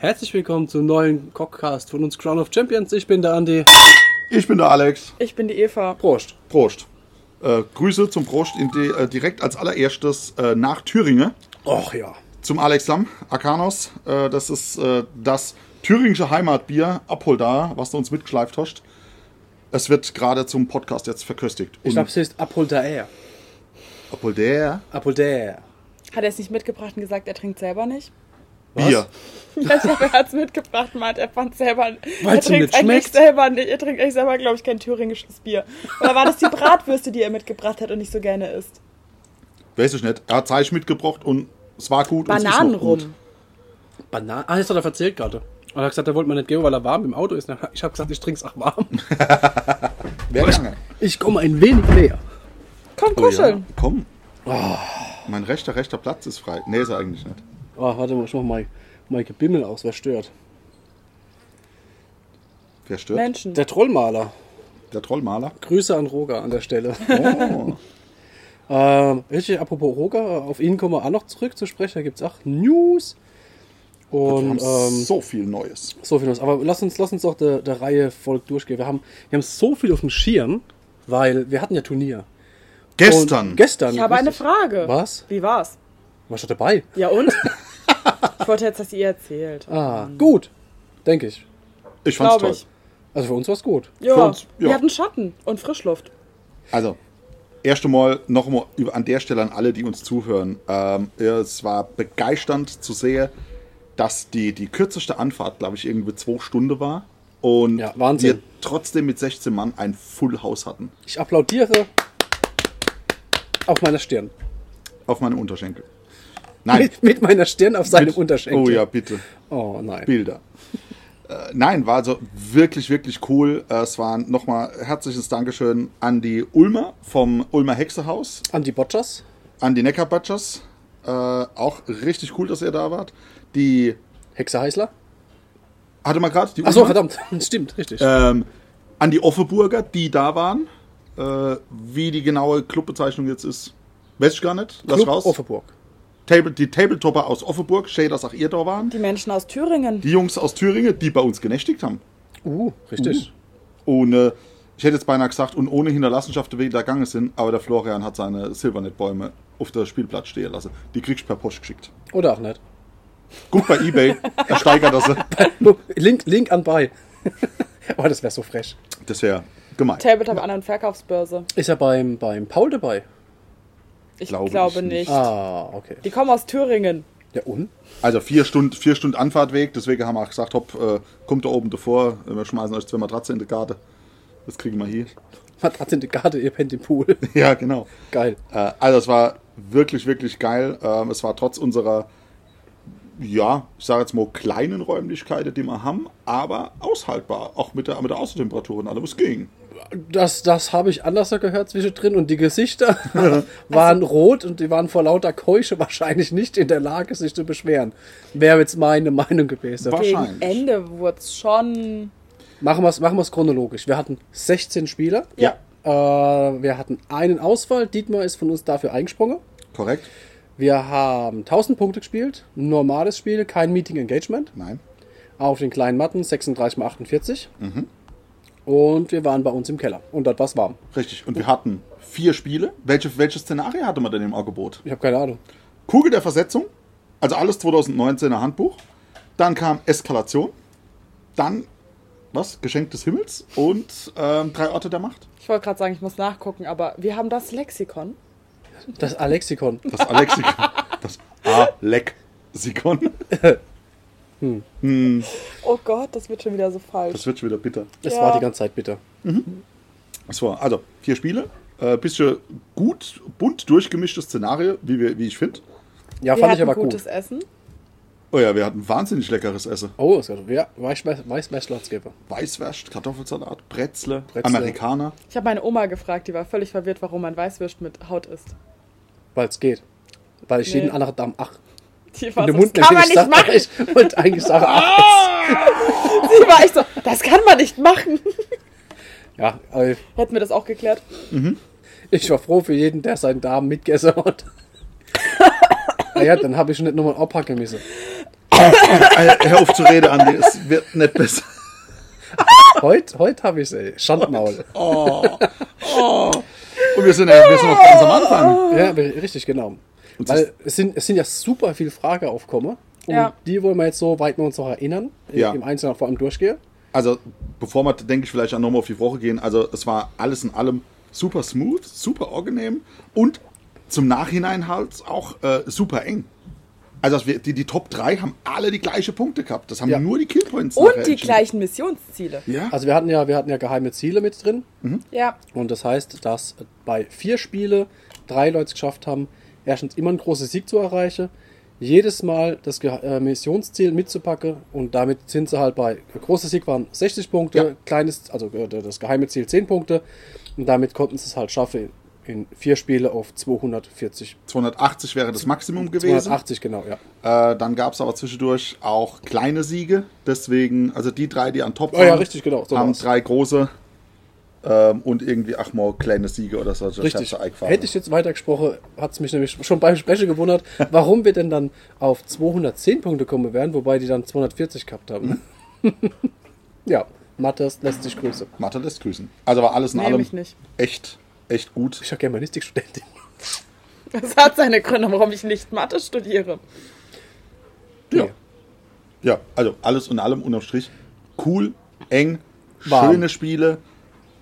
Herzlich willkommen zum neuen Cockcast von uns Crown of Champions. Ich bin der Andi. Ich bin der Alex. Ich bin die Eva. Prost. Prost. Äh, Grüße zum Prost in die, äh, direkt als allererstes äh, nach Thüringen Och ja. zum Alex Lamm, Arcanos. Äh, das ist äh, das thüringische Heimatbier. Abhol da, was du uns mitgeschleift hast. Es wird gerade zum Podcast jetzt verköstigt. Ich glaube, es heißt Apoldaer. Abhol der Apoldaer. Hat er es nicht mitgebracht und gesagt, er trinkt selber nicht? Bier. Ich glaube, er hat es mitgebracht meint, er fand selber. Er Weil's ihm trinkt nicht eigentlich schmeckt. selber nicht. Er trinkt eigentlich selber, glaube ich, kein thüringisches Bier. Oder war das die Bratwürste, die er mitgebracht hat und nicht so gerne isst? Weiß ich nicht. Er hat Zeich mitgebracht und es war gut. Bananenrum. Bananen. Ah, das hat er erzählt gerade. Und er hat gesagt, er wollte mir nicht geben, weil er warm im Auto ist. Ich habe gesagt, ich trinke es auch warm. Wer lange? Ich komme ein wenig näher. Komm, Oh ja, kuscheln. komm. Mein rechter, rechter Platz ist frei. Nee, ist er eigentlich nicht. Oh, warte mal, ich mach mal mein Gebimmel aus. Wer stört? Wer stört? Menschen. Der Trollmaler. Der Trollmaler. Grüße an Roger an der Stelle. Oh. Ähm, richtig, apropos Roger, auf ihn kommen wir auch noch zurück zu sprechen. Da gibt es auch News. Wir Und haben ähm, so viel Neues. so viel News. Aber lass uns, lass uns auch der, der Reihe folgt durchgehen. Wir haben, wir haben so viel auf dem Schirm, weil wir hatten ja Turnier. Gestern. Und gestern. Ich habe eine. Frage. Was? Wie war's? Warst du dabei? Ja und? ich wollte jetzt, dass ihr erzählt. Ah, gut. Denke ich. ich fand's Glaube toll. ich. Also für uns war es gut. Ja, Für uns, ja. wir hatten Schatten und Frischluft. Also, erst einmal noch einmal über- an der Stelle an alle, die uns zuhören. Ähm, es war begeisternd zu sehen, dass die, die kürzeste Anfahrt, glaube ich, irgendwie zwei Stunden war. Und Ja, Wahnsinn. wir trotzdem mit 16 Mann ein Full House hatten. Ich applaudiere auf meiner Stirn. Auf meinem Unterschenkel. Nein. Mit, meiner Stirn auf seinem Mit- Unterschenkel. Oh ja, bitte. Oh nein. Bilder. Äh, nein, war also wirklich, wirklich cool. Äh, es war nochmal herzliches Dankeschön an die Ulmer vom Ulmer Hexehaus. An die Botchers. an die Neckar Butchers. Äh, auch richtig cool, dass ihr da wart. Die Hexe Heißler. hatte man gerade die Achso, Ulmer. verdammt. Stimmt, richtig. Ähm, an die Offenburger, die da waren. Äh, wie die genaue Clubbezeichnung jetzt ist, weiß ich gar nicht. Lass Club raus. Offenburg. Table, die Tabletopper aus Offenburg, dass auch ihr da waren. Die Menschen aus Thüringen. Die Jungs aus Thüringen, die bei uns genächtigt haben. Uh, richtig. Und äh, ich hätte jetzt beinahe gesagt, und ohne Hinterlassenschaft wie da gegangen sind, aber der Florian hat seine Silbernet-Bäume auf der Spielplatz stehen lassen. Die kriegst du per Post geschickt. Oder auch nicht. Guck bei Ebay, er steigert das. Link, Link anbei. oh, das wäre so frech. Das wäre gemein. Tabletop An- und Verkaufsbörse. Ist er beim, beim Paul dabei? Ich Glaube glaube, ich nicht. nicht. Ah, okay. Die kommen aus Thüringen. Ja, und? Also vier Stunden, vier Stunden Anfahrtweg, deswegen haben wir auch gesagt, hopp, äh, kommt da oben davor, wir schmeißen euch zwei Matratzen in die Karte. Das kriegen wir hier. Hat in der Garde, ihr pennt im Pool. Ja, genau. Geil. Äh, also es war wirklich, wirklich geil. Ähm, es war trotz unserer, ja, ich sage jetzt mal kleinen Räumlichkeiten, die wir haben, aber aushaltbar. Auch mit der, mit der Außentemperatur und allem, es ging. Das, das habe ich anders gehört zwischendrin und die Gesichter waren rot und die waren vor lauter Keusche wahrscheinlich nicht in der Lage, sich zu beschweren. Wäre jetzt meine Meinung gewesen. War- Gegen Wahrscheinlich. Ende wurde es schon. Machen wir es machen wir's chronologisch. Wir hatten 16 Spieler. Ja. Äh, wir hatten einen Ausfall. Dietmar ist von uns dafür eingesprungen. Korrekt? Wir haben 1000 Punkte gespielt. Normales Spiel, kein Meeting Engagement. Nein. Auf den kleinen Matten 36 x 48. Mhm. Und wir waren bei uns im Keller. Und dort war es warm. Richtig. Und wir hatten vier Spiele. Welche, welche Szenario hatte man denn im Angebot? Ich habe keine Ahnung. Kugel der Versetzung, also alles 2019er Handbuch. Dann kam Eskalation. Dann, was? Geschenk des Himmels und ähm, drei Orte der Macht. Ich wollte gerade sagen, ich muss nachgucken, aber wir haben das Lexikon. Das Alexikon. Das Alexikon. das Alexikon. Oh Gott, das wird schon wieder so falsch. Das wird schon wieder bitter. Das Ja. war die ganze Zeit bitter. Das war also vier Spiele. Äh, bisschen gut, bunt durchgemischtes Szenario, wie, wir, wie ich finde. Ja, wir fand ich hatten aber gutes gut. Essen. Oh ja, wir hatten wahnsinnig leckeres Essen. Oh, es ja, weiß, weiß, weiß, weiß gebe. Weißwurst, Kartoffelsalat, Bretzle, Bretzle. Amerikaner. Ich habe meine Oma gefragt, die war völlig verwirrt, warum man Weißwürst mit Haut isst. Weil es geht. Weil ich Nee. jeden anderen Darm ach. Die war In so, den Mund das kann man nicht machen. Ich wollte eigentlich sagen, ach. Sie war echt so, das kann man nicht machen. Ja, aber Hätten wir das auch geklärt. ich war froh für jeden, der seinen Darm mitgegessen hat. ah ja, dann habe ich nicht nochmal abhacken müssen. Hör auf zu reden, Andi, es wird nicht besser. Heute, heute habe ich es, Schandmaul. Oh, oh. Und wir sind, ja, wir sind noch ganz am Anfang. Ja, richtig, genau. Und Weil es sind, es sind ja super viele Fragen aufgekommen. Und Ja. die wollen wir jetzt so weit wir uns noch erinnern, Ja. im Einzelnen vor allem durchgehen. Also, bevor wir, denke ich, vielleicht auch nochmal auf die Woche gehen, also es war alles in allem super smooth, super angenehm und zum Nachhinein halt auch äh, super eng. Also wir- die, die Top 3 haben alle die gleichen Punkte gehabt. Das haben Ja. nur die Killpoints Und die gleichen Missionsziele. Ja, Also wir hatten ja, wir hatten ja geheime Ziele mit drin. Ja. Und das heißt, dass bei vier Spiele drei Leute es geschafft haben, erstens immer einen großen Sieg zu erreichen, jedes Mal das Ge äh, Missionsziel mitzupacken und damit sind sie halt bei, der große Sieg waren 60 Punkte, Ja. kleines, also äh, das geheime Ziel 10 Punkte und damit konnten sie es halt schaffen, in vier Spiele auf 240, 280 wäre das Maximum gewesen. 280 genau, ja. Äh, dann gab es aber zwischendurch auch kleine Siege. Deswegen, also die drei, die an Top Oh ja, richtig, genau, so haben war's. drei große ähm, und irgendwie ach mal kleine Siege oder so. Richtig. Hätte ich jetzt weitergesprochen, hat es mich nämlich schon beim Sprechen gewundert, warum wir denn dann auf 210 Punkte kommen wären, wobei die dann 240 gehabt haben. ja, Matthias lässt sich grüßen. Mathe lässt grüßen. Also war alles in Nee, allem echt, echt gut. Ich habe Germanistikstudentin. Das hat seine Gründe, warum ich nicht Mathe studiere. Ja. Nee. Ja, also alles in allem unterm Strich cool, eng, Warm. schöne Spiele.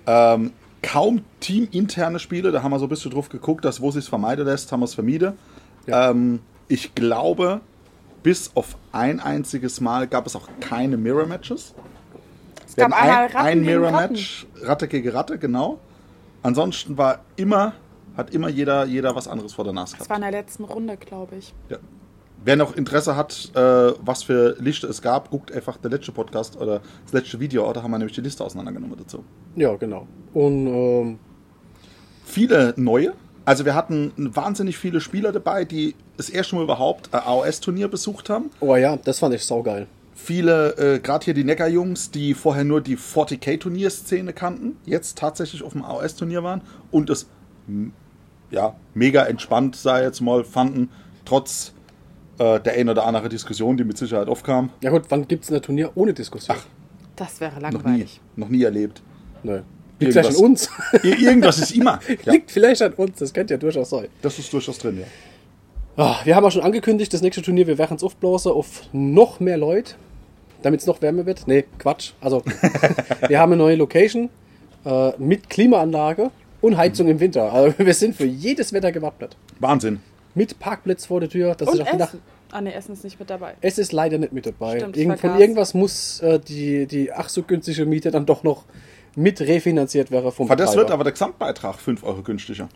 Ähm, kaum teaminterne Spiele, da haben wir so ein bisschen drauf geguckt, dass wo sich vermeiden lässt, haben wir es vermieden. Ja. Ähm, ich glaube, bis auf ein einziges Mal gab es auch keine Mirror-Matches. Es Wir gab ein, Ratten ein Mirror-Match, Ratte gegen Ratte, genau. Ansonsten war immer, hat immer jeder, jeder was anderes vor der Nase Das gehabt. war in der letzten Runde, glaube ich. Ja. Wer noch Interesse hat, äh, was für Liste es gab, guckt einfach der letzte Podcast oder das letzte Video, da haben wir nämlich die Liste auseinandergenommen dazu. Ja, genau. Und ähm, Viele neue. Also wir hatten wahnsinnig viele Spieler dabei, die das erste Mal überhaupt ein AOS-Turnier besucht haben. oh ja, das fand ich saugeil. Viele, äh, gerade hier die Neckar-Jungs, die vorher nur die 40k-Turnierszene kannten, jetzt tatsächlich auf dem AOS-Turnier waren und es ja, mega entspannt, sei jetzt mal, fanden, trotz äh, der ein oder andere Diskussion, die mit Sicherheit aufkam. Ja gut, wann gibt es ein Turnier ohne Diskussion? Das wäre Noch nie, langweilig. noch nie erlebt. Nö. Liegt vielleicht an uns. Ir- Irgendwas ist immer. Ja, Liegt vielleicht an uns, das könnte ja durchaus sein. das ist durchaus drin, ja. Ah, wir haben auch schon angekündigt, das nächste Turnier, wir werden es aufblasen auf noch mehr Leute, damit es noch wärmer wird. Nee, Quatsch. Also, wir haben eine neue Location äh, mit Klimaanlage und Heizung im Winter. Also, wir sind für jedes Wetter gewappnet. Wahnsinn. Mit Parkplatz vor der Tür. Das Und ist auch Essen. Ah, ne, Essen ist nicht mit dabei. es ist leider nicht mit dabei. Stimmt, ich Irgend, von irgendwas muss äh, die, die ach so günstige Miete dann doch noch mit refinanziert werden vom das wird aber der Gesamtbeitrag 5 Euro günstiger.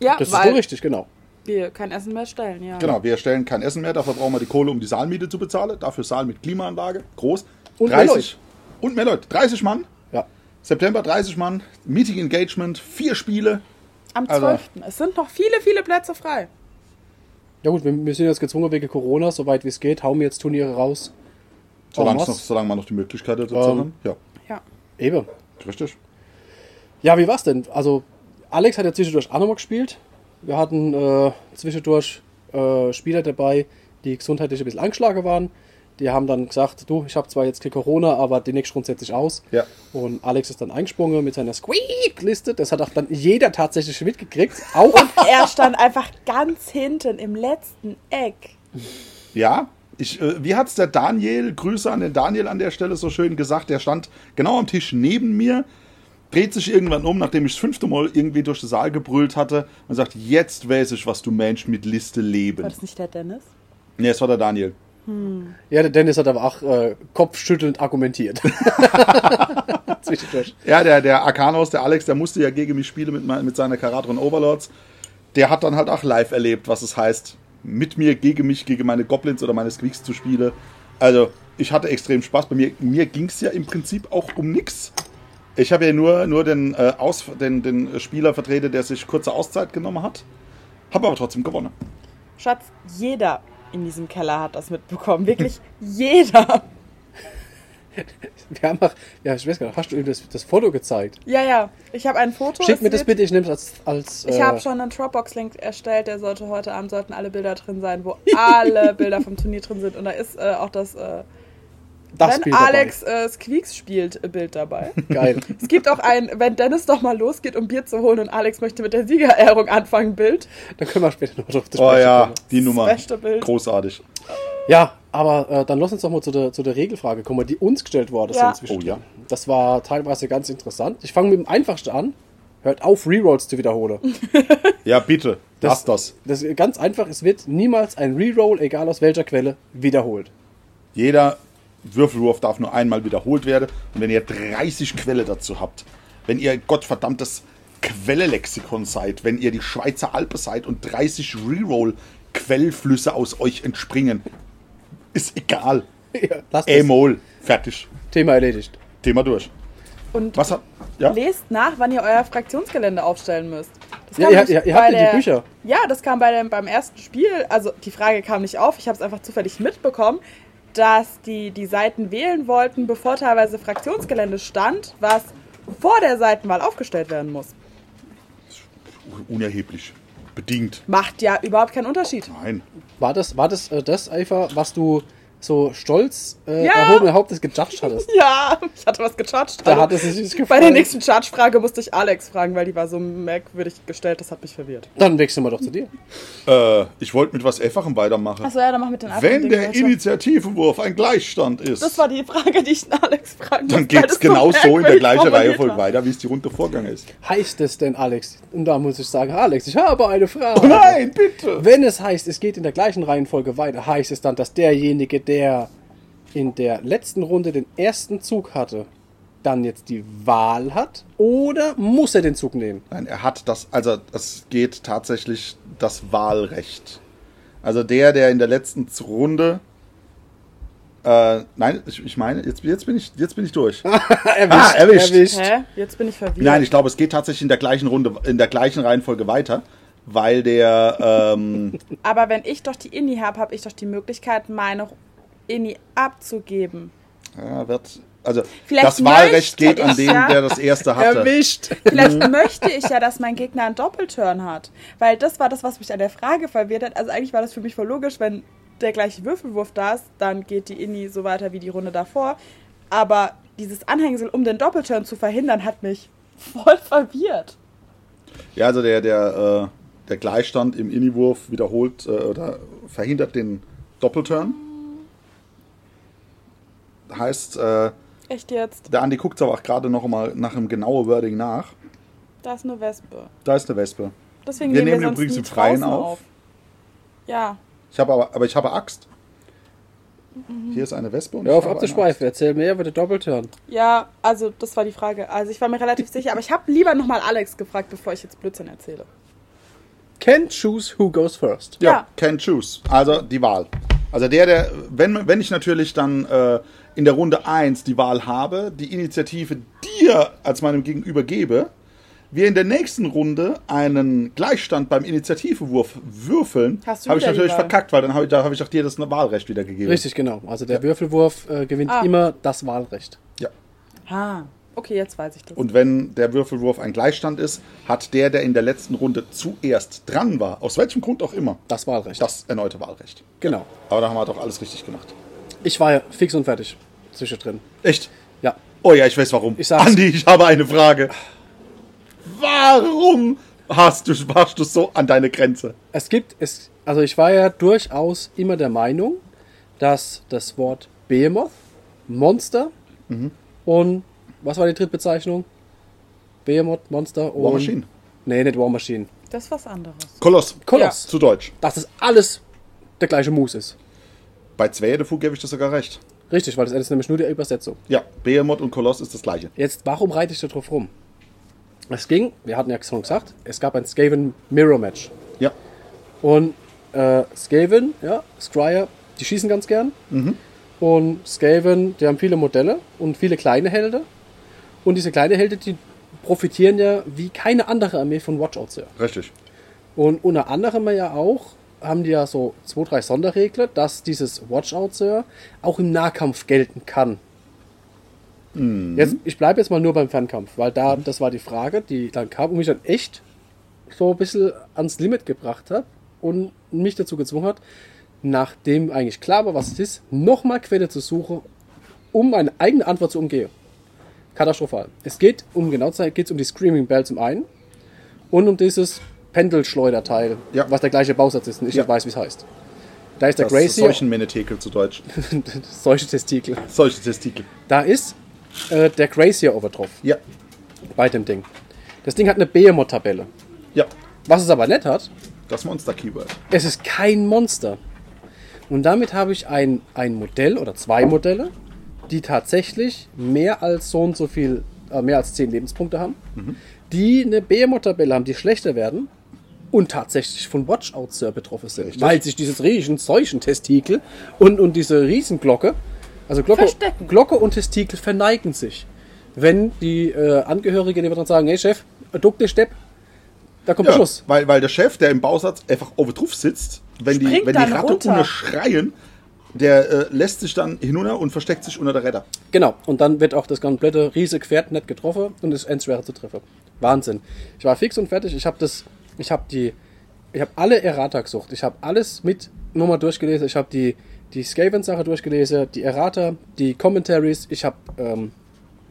Ja, Das ist so richtig, genau. wir kein Essen mehr stellen, ja. Genau, wir stellen kein Essen mehr, dafür brauchen wir die Kohle, um die Saalmiete zu bezahlen. Dafür Saal mit Klimaanlage, groß. Und mehr 30 Und mehr Leute. 30 Mann. Ja. September 30 Mann. Meeting Engagement, vier Spiele. Am Also- 12. Es sind noch viele, viele Plätze frei. Ja gut, wir, wir sind jetzt gezwungen wegen Corona, soweit wie es geht, hauen wir jetzt Turniere raus. Solange, noch, solange man noch die Möglichkeit dazu Ähm. Ja, Ja. Eben. richtig. Ja, wie war's denn? Also, Alex hat ja zwischendurch auch nochmal gespielt. Wir hatten äh, zwischendurch äh, Spieler dabei, die gesundheitlich ein bisschen angeschlagen waren. Die haben dann gesagt, du, ich habe zwar jetzt kein Corona, aber die nächste Runde setze ich aus. Ja. Und Alex ist dann eingesprungen mit seiner Squeak-Liste. Das hat auch dann jeder tatsächlich mitgekriegt. Auch Er stand einfach ganz hinten im letzten Eck. Ja, ich, äh, wie hat's der Daniel, Grüße an den Daniel an der Stelle so schön gesagt, der stand genau am Tisch neben mir, dreht sich irgendwann um, nachdem ich das fünfte Mal irgendwie durch den Saal gebrüllt hatte und sagt, jetzt weiß ich, was du Mensch mit Liste leben. War das nicht der Dennis? Nee, es war der Daniel. Ja, der Dennis hat aber auch äh, kopfschüttelnd argumentiert. Zwischendurch. Ja, der, der Arcanos, der Alex, der musste ja gegen mich spielen mit, mein- mit seiner Karadron Overlords. Der hat dann halt auch live erlebt, was es heißt, mit mir, gegen mich, gegen meine Goblins oder meine Squeaks zu spielen. Also, ich hatte extrem Spaß. Bei mir, mir ging es ja im Prinzip auch um nichts. Ich habe ja nur, nur den, äh, Aus, den, den Spieler vertreten, der sich kurze Auszeit genommen hat. Habe aber trotzdem gewonnen. Schatz, jeder in diesem Keller hat das mitbekommen. Wirklich jeder. Wir haben auch, ja, ich weiß gar nicht, hast du ihm das, das Foto gezeigt? Ja, ja. Ich habe ein Foto. Schick mir das bitte, ich nehme es als. als Ich äh, habe schon einen Dropbox-Link erstellt, der sollte heute Abend sollten alle Bilder drin sein, wo alle Bilder vom Turnier drin sind. Und da ist äh, auch das, äh, das wenn. Alex äh, Squeaks spielt, äh, Bild dabei. Geil. es gibt auch ein, wenn Dennis doch mal losgeht, um Bier zu holen und Alex möchte mit der Siegerehrung anfangen, Bild. Dann können wir später noch drauf zu Oh sprechen ja, die Nummer. beste Bild. Großartig. Ja, aber äh, dann lass uns doch mal zu der, zu der Regelfrage kommen, die uns gestellt worden Ja. sind. zwischendrin. Oh ja. Das war teilweise ganz interessant. Ich fange mit dem einfachsten an. Hört auf, Rerolls zu wiederholen. Ja, bitte. Lass das. Das ist ganz einfach. Es wird niemals ein Reroll, egal aus welcher Quelle, wiederholt. Jeder Würfelwurf darf nur einmal wiederholt werden. Und wenn ihr 30 Quelle dazu habt, wenn ihr gottverdammtes Quelle-Lexikon seid, wenn ihr die Schweizer Alpe seid und 30 Reroll-Quellflüsse aus euch entspringen, ist egal. Ja. E-Mol. Fertig. Thema erledigt. Thema durch. Und Was hat. Ja? lest nach, wann ihr euer Fraktionsgelände aufstellen müsst. Das Ja, ihr- ihr- ihr habt ja die Bücher. Ja, das kam bei dem, beim ersten Spiel. Also die Frage kam nicht auf. Ich habe es einfach zufällig mitbekommen, dass die die Seiten wählen wollten, bevor teilweise Fraktionsgelände stand, was vor der Seitenwahl aufgestellt werden muss. Unerheblich. Bedingt. Macht ja überhaupt keinen Unterschied. Nein. War das, war das äh, das einfach, was du so stolz äh, Ja. erhobenen Hauptes gejudged hattest? Ja, ich hatte was gecharged. Da Also, hat es sich nicht bei gefallen. der nächsten Charge-Frage musste ich Alex fragen, weil die war so merkwürdig gestellt, das hat mich verwirrt. Dann wechseln wir doch zu dir. Äh, ich wollte mit was Einfachem weitermachen. Achso, ja, dann mach mit den Wenn anderen der. Initiativewurf ein Gleichstand ist, Das war die Frage, die ich Alex fragen dann geht es so genau so in der gleichen Reihenfolge weiter, wie es die Runde vorgegangen ist. Heißt es denn, Alex? Und da muss ich sagen, Alex, ich habe eine Frage. Oh nein, bitte! Wenn es heißt, es geht in der gleichen Reihenfolge weiter, heißt es dann, dass derjenige, der in der letzten Runde den ersten Zug hatte, dann jetzt die Wahl hat? Oder muss er den Zug nehmen? Nein, er hat das, also es geht tatsächlich das Wahlrecht. Also der, der in der letzten Runde. Äh, nein, ich, ich meine, jetzt, jetzt, bin ich, jetzt bin ich durch. erwischt, Ah, erwischt. Hä? Jetzt bin ich verwirrt. Nein, ich glaube, es geht tatsächlich in der gleichen Runde, in der gleichen Reihenfolge weiter, weil der, ähm, Aber wenn ich doch die Inni habe, habe ich doch die Möglichkeit, meine Inni abzugeben. ja, wird, also Vielleicht das Wahlrecht geht an den, ja- der das erste hatte. Erwischt. Vielleicht möchte ich ja, dass mein Gegner einen Doppelturn hat. Weil das war das, was mich an der Frage verwirrt hat. Also eigentlich war das für mich voll logisch, wenn der gleiche Würfelwurf da ist, dann geht die Inni so weiter wie die Runde davor. Aber dieses Anhängsel, um den Doppelturn zu verhindern, hat mich voll verwirrt. Ja, also der, der, äh, der Gleichstand im Innenwurf wiederholt äh, oder verhindert den Doppelturn. Heißt, äh, Echt jetzt? der Andi guckt aber auch gerade noch mal nach einem genauen Wording nach. Da ist eine Wespe. Da ist eine Wespe. Deswegen Wir nehmen wir sonst übrigens im Freien draußen auf. Ja. Ich habe aber, aber ich habe Axt. Hier ist eine Wespe und Hör ich auf abzuschweifen, erzähl mehr über den Doppelturn. Ja, also das war die Frage. Also ich war mir relativ sicher, aber ich habe lieber nochmal Alex gefragt, bevor ich jetzt Blödsinn erzähle. Can choose who goes first. Ja, Ja. can choose. Also die Wahl. Also der, der, wenn, wenn ich natürlich dann äh, in der Runde 1 die Wahl habe, die Initiative dir als meinem Gegenüber gebe, wir in der nächsten Runde einen Gleichstand beim Initiativewurf würfeln, habe ich natürlich verkackt, weil dann habe ich, da habe ich auch dir das Wahlrecht wieder gegeben. Richtig, genau. Also der Würfelwurf äh, gewinnt Ah. immer das Wahlrecht. Ja. Ah, okay, jetzt weiß ich das. Und wenn der Würfelwurf ein Gleichstand ist, hat der, der in der letzten Runde zuerst dran war, aus welchem Grund auch immer, Das Wahlrecht. das erneute Wahlrecht. Genau. Aber da haben wir doch alles richtig gemacht. Ich war ja fix und fertig zwischendrin. Echt? Ja. Oh ja, ich weiß warum. Ich sag's. Andi, ich habe eine Frage. Warum hast du, warst du so an deine Grenze? Es gibt, es, also ich war ja durchaus immer der Meinung, dass das Wort Behemoth, Monster Mhm. und was war die Drittbezeichnung? Behemoth, Monster und. War Machine. Nee, nicht War Machine. Das ist was anderes. Koloss. Koloss. Zu Deutsch. Dass das alles der gleiche Mus ist. Bei Zwerdefu gebe ich das sogar recht. Richtig, weil das ist nämlich nur die Übersetzung. Ja, Behemoth und Koloss ist das gleiche. Jetzt, warum reite ich da drauf rum? Es ging, wir hatten ja schon gesagt, es gab ein Skaven Mirror Match. Ja. Und äh, Skaven, ja, Scryer, die schießen ganz gern. Und Skaven, die haben viele Modelle und viele kleine Helden. Und diese kleinen Helden, die profitieren ja wie keine andere Armee von Watchouts. Ja. Richtig. Und unter anderem ja auch, haben die ja so zwei, drei Sonderregler, dass dieses Watchout Sir auch im Nahkampf gelten kann. Jetzt, ich bleibe jetzt mal nur beim Fernkampf, weil da, das war die Frage, die dann kam und mich dann echt so ein bisschen ans Limit gebracht hat und mich dazu gezwungen hat, nachdem eigentlich klar war, was es ist, nochmal Quelle zu suchen, um meine eigene Antwort zu umgehen. Katastrophal. Es geht, um genau zu sein, geht es um die Screaming Bell zum einen und um dieses Pendelschleuderteil, Ja. was der gleiche Bausatz ist und ich Ja. nicht weiß, wie es heißt. Da ist der Das Gracie, solchen Menetekel zu Deutsch. solche Testikel. Solche Testikel. Da ist äh, der Gracier over drauf Ja. bei dem Ding. Das Ding hat eine Behemoth-Tabelle. Ja. Was es aber nicht hat, Das Monster-Keyword. es ist kein Monster. Und damit habe ich ein, ein Modell oder zwei Modelle, die tatsächlich mehr als so und so viel, äh, mehr als 10 Lebenspunkte haben, die eine Behemoth-Tabelle haben, die schlechter werden und tatsächlich von Watchout Sir betroffen sind. Richtig. Weil sich dieses riesen Seuchentestikel und, und diese Riesenglocke, also Glocke. Glocke und Testikel verneigen sich. Wenn die äh, Angehörigen die dann sagen, hey Chef, duck dich Stepp, da kommt Ja, Schluss. weil, weil der Chef, der im Bausatz einfach oben drauf sitzt, wenn die, Springt wenn die dann Ratte runter. ohne schreien, der äh, lässt sich dann hinunter und versteckt sich unter der Räder. Genau, und dann wird auch das komplette riesige Pferd nicht getroffen und ist endschwer zu treffen. Wahnsinn. Ich war fix und fertig. Ich habe das, ich habe die, ich habe alle Errata gesucht. Ich habe alles mit nochmal durchgelesen. Ich habe die, die Skaven-Sache durchgelesen, die Errata, die Commentaries. Ich habe ähm,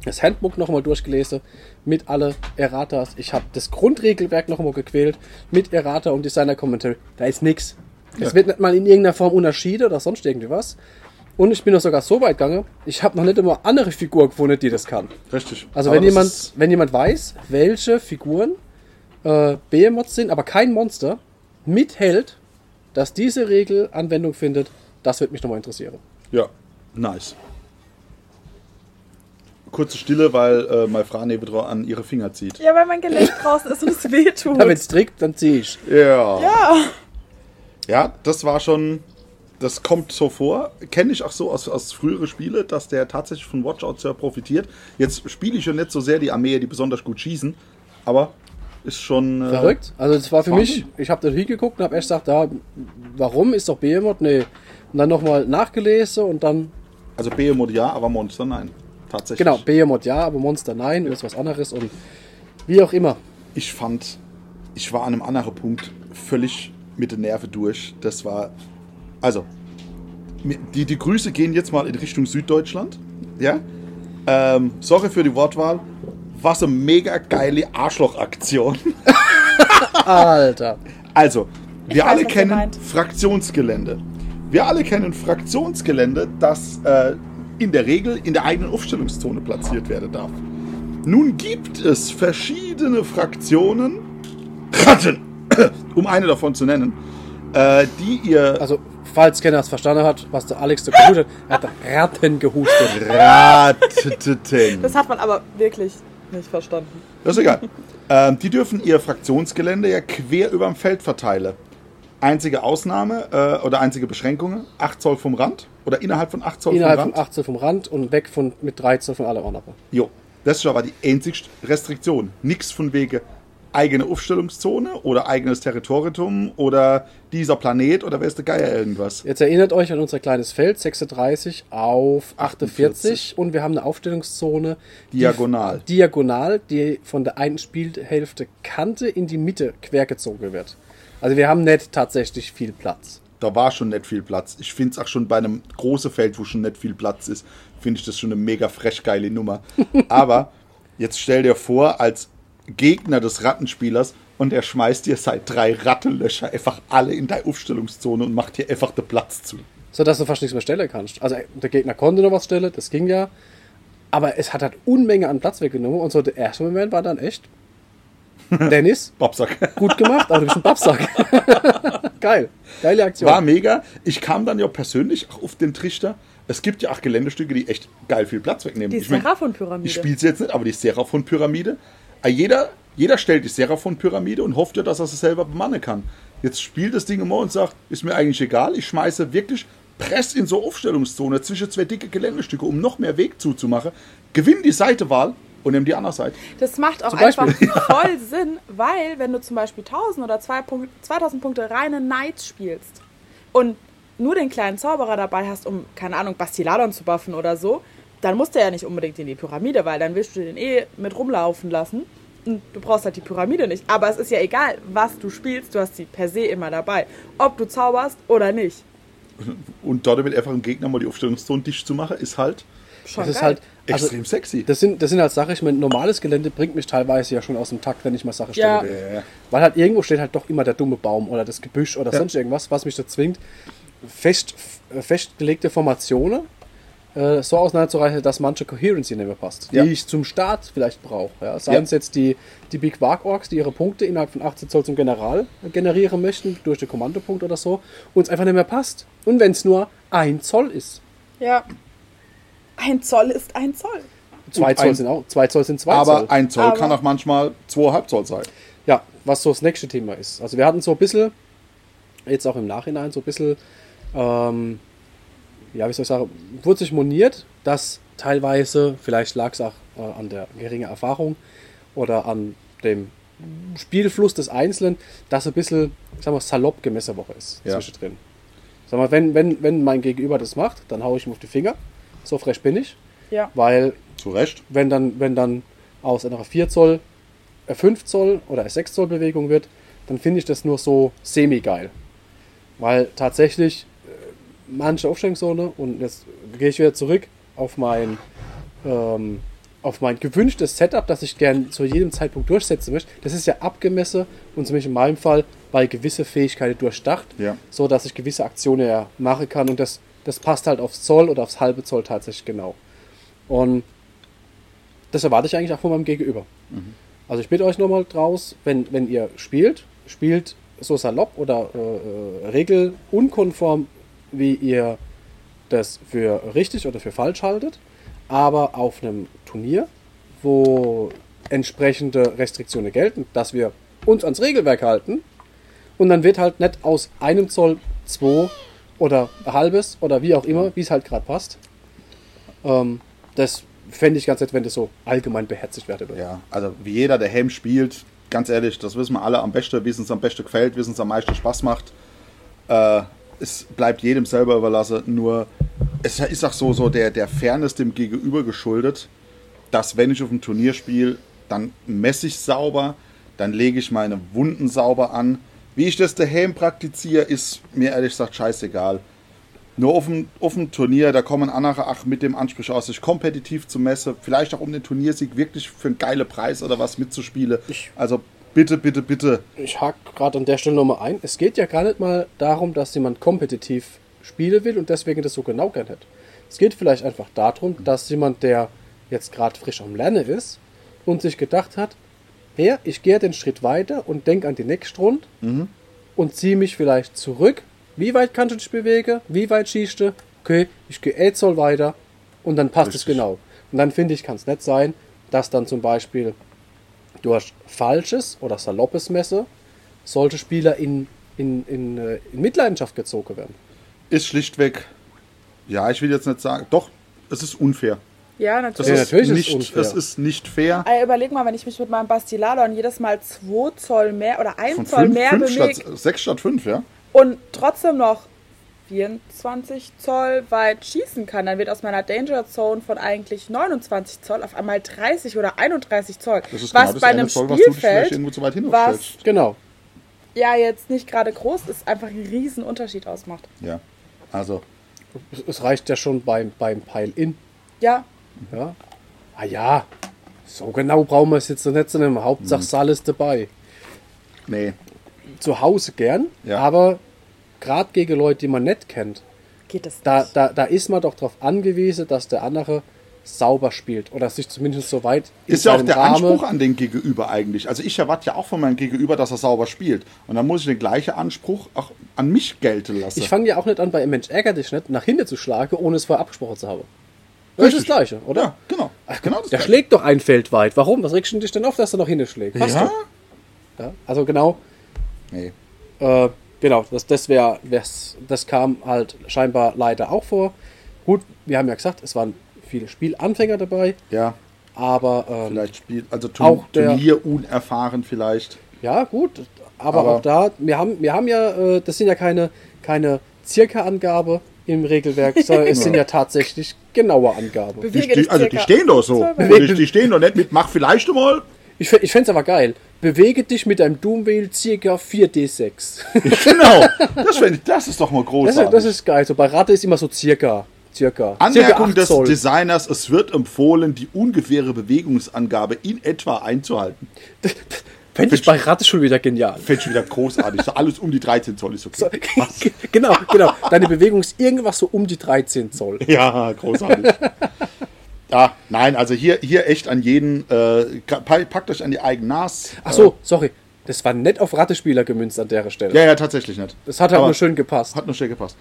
das Handbook nochmal durchgelesen mit alle Erratas. Ich habe das Grundregelwerk nochmal gequält mit Errata und Designer-Commentary. Da ist nix. Es Ja. wird nicht mal in irgendeiner Form Unterschiede oder sonst irgendwie was. Und ich bin noch sogar so weit gegangen, ich habe noch nicht immer andere Figur gefunden, die das kann. Richtig. Also Aber wenn jemand, wenn jemand weiß, welche Figuren äh, Behemoths sind, aber kein Monster, mithält, dass diese Regel Anwendung findet, das wird mich nochmal interessieren. Ja, nice. Kurze Stille, weil äh, dran an ihre Finger zieht. Ja, weil mein Gelenk draußen ist und es wehtut. Ja, wenn es trägt, dann ziehe ich. Ja. ja. Ja, das war schon. Das kommt so vor. Kenne ich auch so aus, aus früheren Spielen, dass der tatsächlich von Watchout Sir profitiert. Jetzt spiele ich ja nicht so sehr die Armee, die besonders gut schießen, aber ist schon. Äh, Verrückt. Also das war für mich, ich habe da hingeguckt und habe erst gesagt, da, warum ist doch Behemoth? Nee. Und dann nochmal nachgelesen und dann, Also Behemoth ja, aber Monster nein. Tatsächlich. genau, Behemoth ja, aber Monster nein, ist was anderes und wie auch immer. Ich fand, ich war an einem anderen Punkt völlig mit den Nerven durch. Das war. Also, die, die Grüße gehen jetzt mal in Richtung Süddeutschland. Ja? Ähm, sorry für die Wortwahl. Was eine mega geile Arschlochaktion. Alter. Also, wir weiß, alle kennen. Fraktionsgelände. Wir alle kennen Fraktionsgelände, das äh, in der Regel in der eigenen Aufstellungszone platziert werden darf. Nun gibt es verschiedene Fraktionen, Ratten, um eine davon zu nennen, äh, die ihr Also, falls keiner es verstanden hat, was der Alex da gehustet hat, er hat Ratten gehustet. Rateten. Das hat man aber wirklich nicht verstanden. Das ist egal. ähm, die dürfen ihr Fraktionsgelände ja quer über dem Feld verteilen. Einzige Ausnahme äh, oder einzige Beschränkungen, 8 Zoll vom Rand oder innerhalb von 8 Zoll Innerhalb vom von Rand. 18 vom Rand und weg von mit 13 von allem anderen. Jo, das ist aber die einzigste Restriktion. Nix von wegen eigene Aufstellungszone oder eigenes Territorium oder dieser Planet oder weiß der Geier irgendwas. Jetzt erinnert euch an unser kleines Feld, 36 auf 48, 48. und wir haben eine Aufstellungszone die- Diagonal. diagonal, die von der einen Spielhälfte Kante in die Mitte quergezogen wird. Also wir haben nicht tatsächlich viel Platz. Da war schon nicht viel Platz. Ich finde es auch schon bei einem großen Feld, wo schon nicht viel Platz ist, finde ich das schon eine mega frech geile Nummer. Aber jetzt stell dir vor, als Gegner des Rattenspielers und er schmeißt dir seit drei Rattenlöcher einfach alle in deine Aufstellungszone und macht dir einfach den Platz zu. So dass du fast nichts mehr stellen kannst. Also der Gegner konnte noch was stellen, das ging ja. Aber es hat halt Unmenge an Platz weggenommen und so der erste Moment war dann echt. Dennis, Babsack. gut gemacht, aber du bist ein Babsack. Geil. Geile Aktion. War mega. Ich kam dann ja persönlich auch auf den Trichter. Es gibt ja auch Geländestücke, die echt geil viel Platz wegnehmen. Die ich mein, Seraphon-Pyramide. Ich spiele sie jetzt nicht, aber die Seraphon-Pyramide. Äh, Jeder, jeder stellt die Seraphon-Pyramide und hofft ja, dass er sie selber bemannen kann. Jetzt spielt das Ding immer und sagt, ist mir eigentlich egal. Ich schmeiße wirklich Press in so Aufstellungszone zwischen zwei dicke Geländestücke, um noch mehr Weg zuzumachen. Gewinn die Seitewahl und nimm die andere Seite. Das macht auch einfach voll Sinn, weil wenn du zum Beispiel 1000 oder 2 Punkt- 2000 Punkte reine Knights spielst und nur den kleinen Zauberer dabei hast, um, keine Ahnung, Bastiladon zu buffen oder so, dann musst du ja nicht unbedingt in die Pyramide, weil dann willst du den eh mit rumlaufen lassen. Und du brauchst halt die Pyramide nicht. Aber es ist ja egal, was du spielst, du hast sie per se immer dabei. Ob du zauberst oder nicht. Und dort mit einfach einem Gegner mal die Aufstellungszone dicht zu machen, ist halt Schon Das ist geil. halt also, extrem sexy. Das sind, das sind halt Sachen, ich meine, normales Gelände bringt mich teilweise ja schon aus dem Takt, wenn ich mal Sachen stelle. Ja. Weil halt irgendwo steht halt doch immer der dumme Baum oder das Gebüsch oder Ja. sonst irgendwas, was mich dazu zwingt, fest, festgelegte Formationen äh, so auseinanderzureichen, dass manche Coherency nicht mehr passt, Ja. die ich zum Start vielleicht brauche. Ja? Seien Ja. es jetzt die, die Big Warg Orks, die ihre Punkte innerhalb von 18 Zoll zum General generieren möchten, durch den Kommandopunkt oder so, und es einfach nicht mehr passt. Und wenn es nur ein Zoll ist. Ja. Ein Zoll ist ein Zoll. Zwei Zoll, ein- sind auch, zwei Zoll sind zwei Aber Zoll. ein Zoll Aber- kann auch manchmal zweieinhalb Zoll sein. Ja, was so das nächste Thema ist. Also wir hatten so ein bisschen, jetzt auch im Nachhinein, so ein bisschen, ähm, ja, wie soll ich sagen, wurde sich moniert, dass teilweise, vielleicht lag es auch äh, an der geringen Erfahrung oder an dem Spielfluss des Einzelnen, dass ein bisschen, sagen wir, salopp gemessen Woche ist Ja. zwischendrin. Sag mal, wenn, wenn, wenn mein Gegenüber das macht, dann haue ich ihm auf die Finger. So frech bin ich. Ja. Weil Zu Recht. wenn dann, wenn dann aus einer 4 Zoll äh, 5 Zoll oder 6 Zoll Bewegung wird, dann finde ich das nur so semi-geil. Weil tatsächlich manche Aufstellungszone, und jetzt gehe ich wieder zurück auf mein, ähm, auf mein gewünschtes Setup, das ich gern zu jedem Zeitpunkt durchsetzen möchte, das ist ja abgemessen und zumindest in meinem Fall bei gewisse Fähigkeiten durchdacht, Ja. so dass ich gewisse Aktionen ja machen kann und das, das passt halt aufs Zoll oder aufs halbe Zoll tatsächlich genau. Und das erwarte ich eigentlich auch von meinem Gegenüber. Also ich bitte euch nochmal draus, wenn, wenn ihr spielt, spielt so salopp oder äh, äh, regelunkonform, wie ihr das für richtig oder für falsch haltet, aber auf einem Turnier, wo entsprechende Restriktionen gelten, dass wir uns ans Regelwerk halten und dann wird halt nicht aus einem Zoll zwei oder halbes oder wie auch immer, wie es halt gerade passt. Ähm, das fände ich ganz nett, wenn das so allgemein beherzigt werden würde. Ja, also wie jeder, der Helm spielt, ganz ehrlich, das wissen wir alle am besten, wie es uns am besten gefällt, wie es uns am meisten Spaß macht. Äh, es bleibt jedem selber überlassen, nur es ist auch so, so der, der Fairness dem Gegenüber geschuldet, dass wenn ich auf dem Turnier spiele, dann messe ich sauber, dann lege ich meine Wunden sauber an. Wie ich das daheim praktiziere, ist mir ehrlich gesagt scheißegal. Nur auf dem, auf dem Turnier, da kommen andere auch mit dem Anspruch aus, sich kompetitiv zu messen, vielleicht auch um den Turniersieg wirklich für einen geilen Preis oder was mitzuspielen. Ich- Also bitte, bitte, bitte. Ich hake gerade an der Stelle nochmal ein. Es geht ja gar nicht mal darum, dass jemand kompetitiv spielen will und deswegen das so genau gern hätte. Es geht vielleicht einfach darum, dass jemand, der jetzt gerade frisch am Lernen ist und sich gedacht hat, her, ich gehe den Schritt weiter und denke an die nächste Runde und ziehe mich vielleicht zurück. Wie weit kannst du dich bewegen? Wie weit schießt du? Okay, ich gehe eh Zoll weiter und dann passt es Richtig. genau. Und dann finde ich, kann es nicht sein, dass dann zum Beispiel durch falsches oder saloppes Messe solche Spieler in, in, in, äh, in Mitleidenschaft gezogen werden. Ist schlichtweg, ja, ich will jetzt nicht sagen, doch, es ist unfair. Ja, natürlich. Ja, ist natürlich ist nicht, es unfair. Es ist nicht fair. Ey, überleg mal, wenn ich mich mit meinem Bastiladon jedes Mal 2 Zoll mehr oder 1 Von Zoll fünf, mehr bewege statt, sechs statt fünf, ja? und trotzdem noch 24 Zoll weit schießen kann, dann wird aus meiner Danger Zone von eigentlich 29 Zoll auf einmal 30 oder 31 Zoll. Das ist was genau das bei eine einem Zoll, was Spielfeld, irgendwo zu weit hin was. Genau. ja jetzt nicht gerade groß ist, einfach einen riesen Unterschied ausmacht. Ja, also, Es, es reicht ja schon beim, beim Pile-In. Ja, Ja. Ah ja, so genau brauchen wir es jetzt noch nicht zu nehmen. Hauptsache Mhm. Ist dabei. nee. Zu Hause gern, Ja. aber gerade gegen Leute, die man nicht kennt, geht es da, nicht. da, da ist man doch darauf angewiesen, dass der andere sauber spielt oder sich zumindest so weit in Ist ja auch der Rahmen- Anspruch an den Gegenüber eigentlich. Also ich erwarte ja auch von meinem Gegenüber, dass er sauber spielt. Und dann muss ich den gleichen Anspruch auch an mich gelten lassen. Ich fange ja auch nicht an, bei Mensch ärger dich nicht, nach hinten zu schlagen, ohne es vorher abgesprochen zu haben. Das ist das. Gleiche, oder? Ja, genau. genau das Der Gleiche. schlägt doch ein Feld weit. Warum? Was regst du dich denn auf, dass er noch hinten schlägt? Passt Ja? Ja, also genau, Nee. äh, genau, das, das wäre, das kam halt scheinbar leider auch vor. Gut, wir haben ja gesagt, es waren viele Spielanfänger dabei, Ja, aber ähm, vielleicht spielt, also Auch Turn der- Turnier unerfahren vielleicht. ja gut, aber, Aber- auch da, wir haben, wir haben ja, äh, das sind ja keine, keine Circa-Angabe, im Regelwerk, sondern es sind ja tatsächlich genaue Angaben. Die, die, also die circa stehen doch so. 12 Bewege- Die, die stehen doch nicht mit, mach vielleicht mal. Ich, ich fände es aber geil. Bewege dich mit deinem Doomwheel circa 4d6. Genau. Das, ich, das ist doch mal Das großartig. ist, das ist geil. So bei Ratte ist immer so circa. Circa. circa Anmerkung 8 des Zoll. Designers, es wird empfohlen, die ungefähre Bewegungsangabe in etwa einzuhalten. Fände ich bei Ratte schon wieder genial. Fände ich wieder großartig. So alles um die 13 Zoll ist okay. Was? genau, genau. Deine Bewegung ist irgendwas so um die 13 Zoll. Ja, großartig. Ja, nein, also hier, hier echt an jeden, äh, pa- packt euch an die eigenen Nas. Ach so, sorry. Das war nett auf Rattespieler gemünzt an der Stelle. Ja, ja, tatsächlich nicht. Das hat halt Aber nur schön gepasst. Hat nur schön gepasst.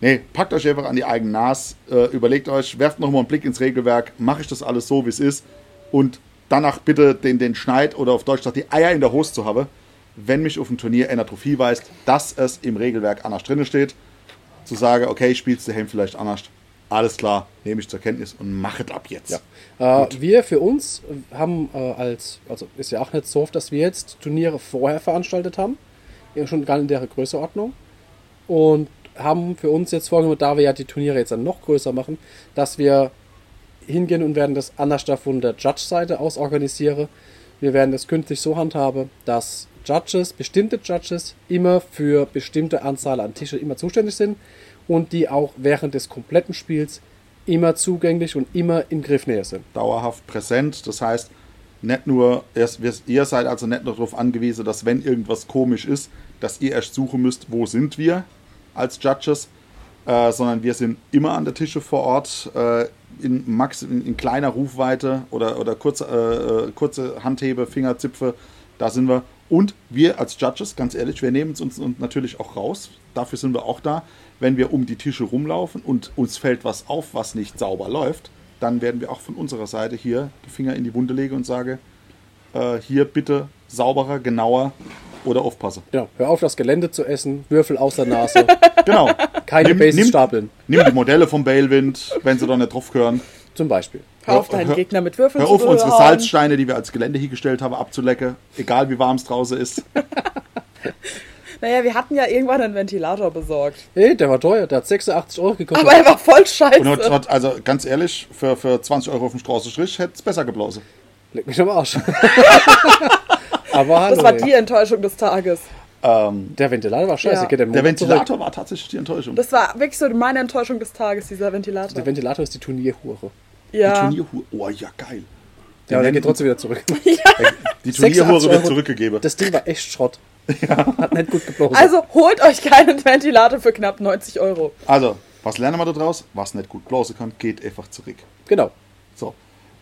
Nee, packt euch einfach an die eigenen Nas, äh, überlegt euch, werft noch mal einen Blick ins Regelwerk, mache ich das alles so, wie es ist und danach bitte den, den Schneid oder auf Deutsch gesagt die Eier in der Hose zu haben, wenn mich auf dem Turnier einer drauf hinweist, dass es im Regelwerk anders drin steht, zu sagen, okay, spielst du Helm vielleicht anders. Alles klar, nehme ich zur Kenntnis und mach es ab jetzt. Äh, wir für uns haben äh, als, also ist ja auch nicht so oft, dass wir jetzt Turniere vorher veranstaltet haben. Ja, schon gar in der Größeordnung. Und haben für uns jetzt vorgenommen, da wir ja die Turniere jetzt dann noch größer machen, dass wir hingehen und werden das anders von der Judge-Seite aus organisieren. Wir werden das künftig so handhaben, dass Judges, bestimmte Judges, immer für bestimmte Anzahl an Tische immer zuständig sind und die auch während des kompletten Spiels immer zugänglich und immer in Griffnähe sind. dauerhaft präsent. Das heißt, nicht nur, ihr seid also nicht nur darauf angewiesen, dass wenn irgendwas komisch ist, dass ihr erst suchen müsst, wo sind wir als Judges, äh, sondern wir sind immer an der Tische vor Ort, äh, in, Max, in, in kleiner Rufweite oder, oder kurze, äh, äh, kurze Handhebe, Fingerzipfe, da sind wir. Und wir als Judges, ganz ehrlich, wir nehmen es uns natürlich auch raus. Dafür sind wir auch da. Wenn wir um die Tische rumlaufen und uns fällt was auf, was nicht sauber läuft, dann werden wir auch von unserer Seite hier die Finger in die Wunde legen und sage, äh, hier bitte sauberer, genauer oder aufpassen. Genau, hör auf, das Gelände zu essen, Würfel aus der Nase, Genau. keine Nimm- Bases nimm- stapeln, Nimm die Modelle vom Bailwind, wenn sie doch nicht drauf gehören. zum Beispiel. Hör auf, deinen Hör- Gegner mit Würfeln Hör zu auf, unsere. Salzsteine, die wir als Gelände hingestellt haben, abzulecken. Egal wie warm es draußen ist. Naja, wir hatten ja irgendwann einen Ventilator besorgt. Hey, der war teuer, der hat 86 Euro gekostet. Aber er war voll scheiße. Und hat, hat, also ganz ehrlich, für, für 20 Euro auf dem Straßenstrich hätte es besser geblasen. Leg mich am Arsch. Aber hallo, das war die Enttäuschung des Tages. Ähm, Der Ventilator war scheiße. Ja. geht der Monat Ventilator war tatsächlich die Enttäuschung. Das war wirklich so meine Enttäuschung des Tages, dieser Ventilator. Zurück. Der Ventilator ist die Turnierhure. Die ja. Turnierhure. Oh ja, geil. Ja, aber der geht trotzdem wieder zurück. Die Turnierhure 86 wird zurückgegeben. Das Ding war echt Schrott. Hat nicht gut geblasen. Also holt euch keinen Ventilator für knapp 90 Euro. Also, was lernen wir da draus? Was nicht gut blasen kann, geht einfach zurück. genau. So.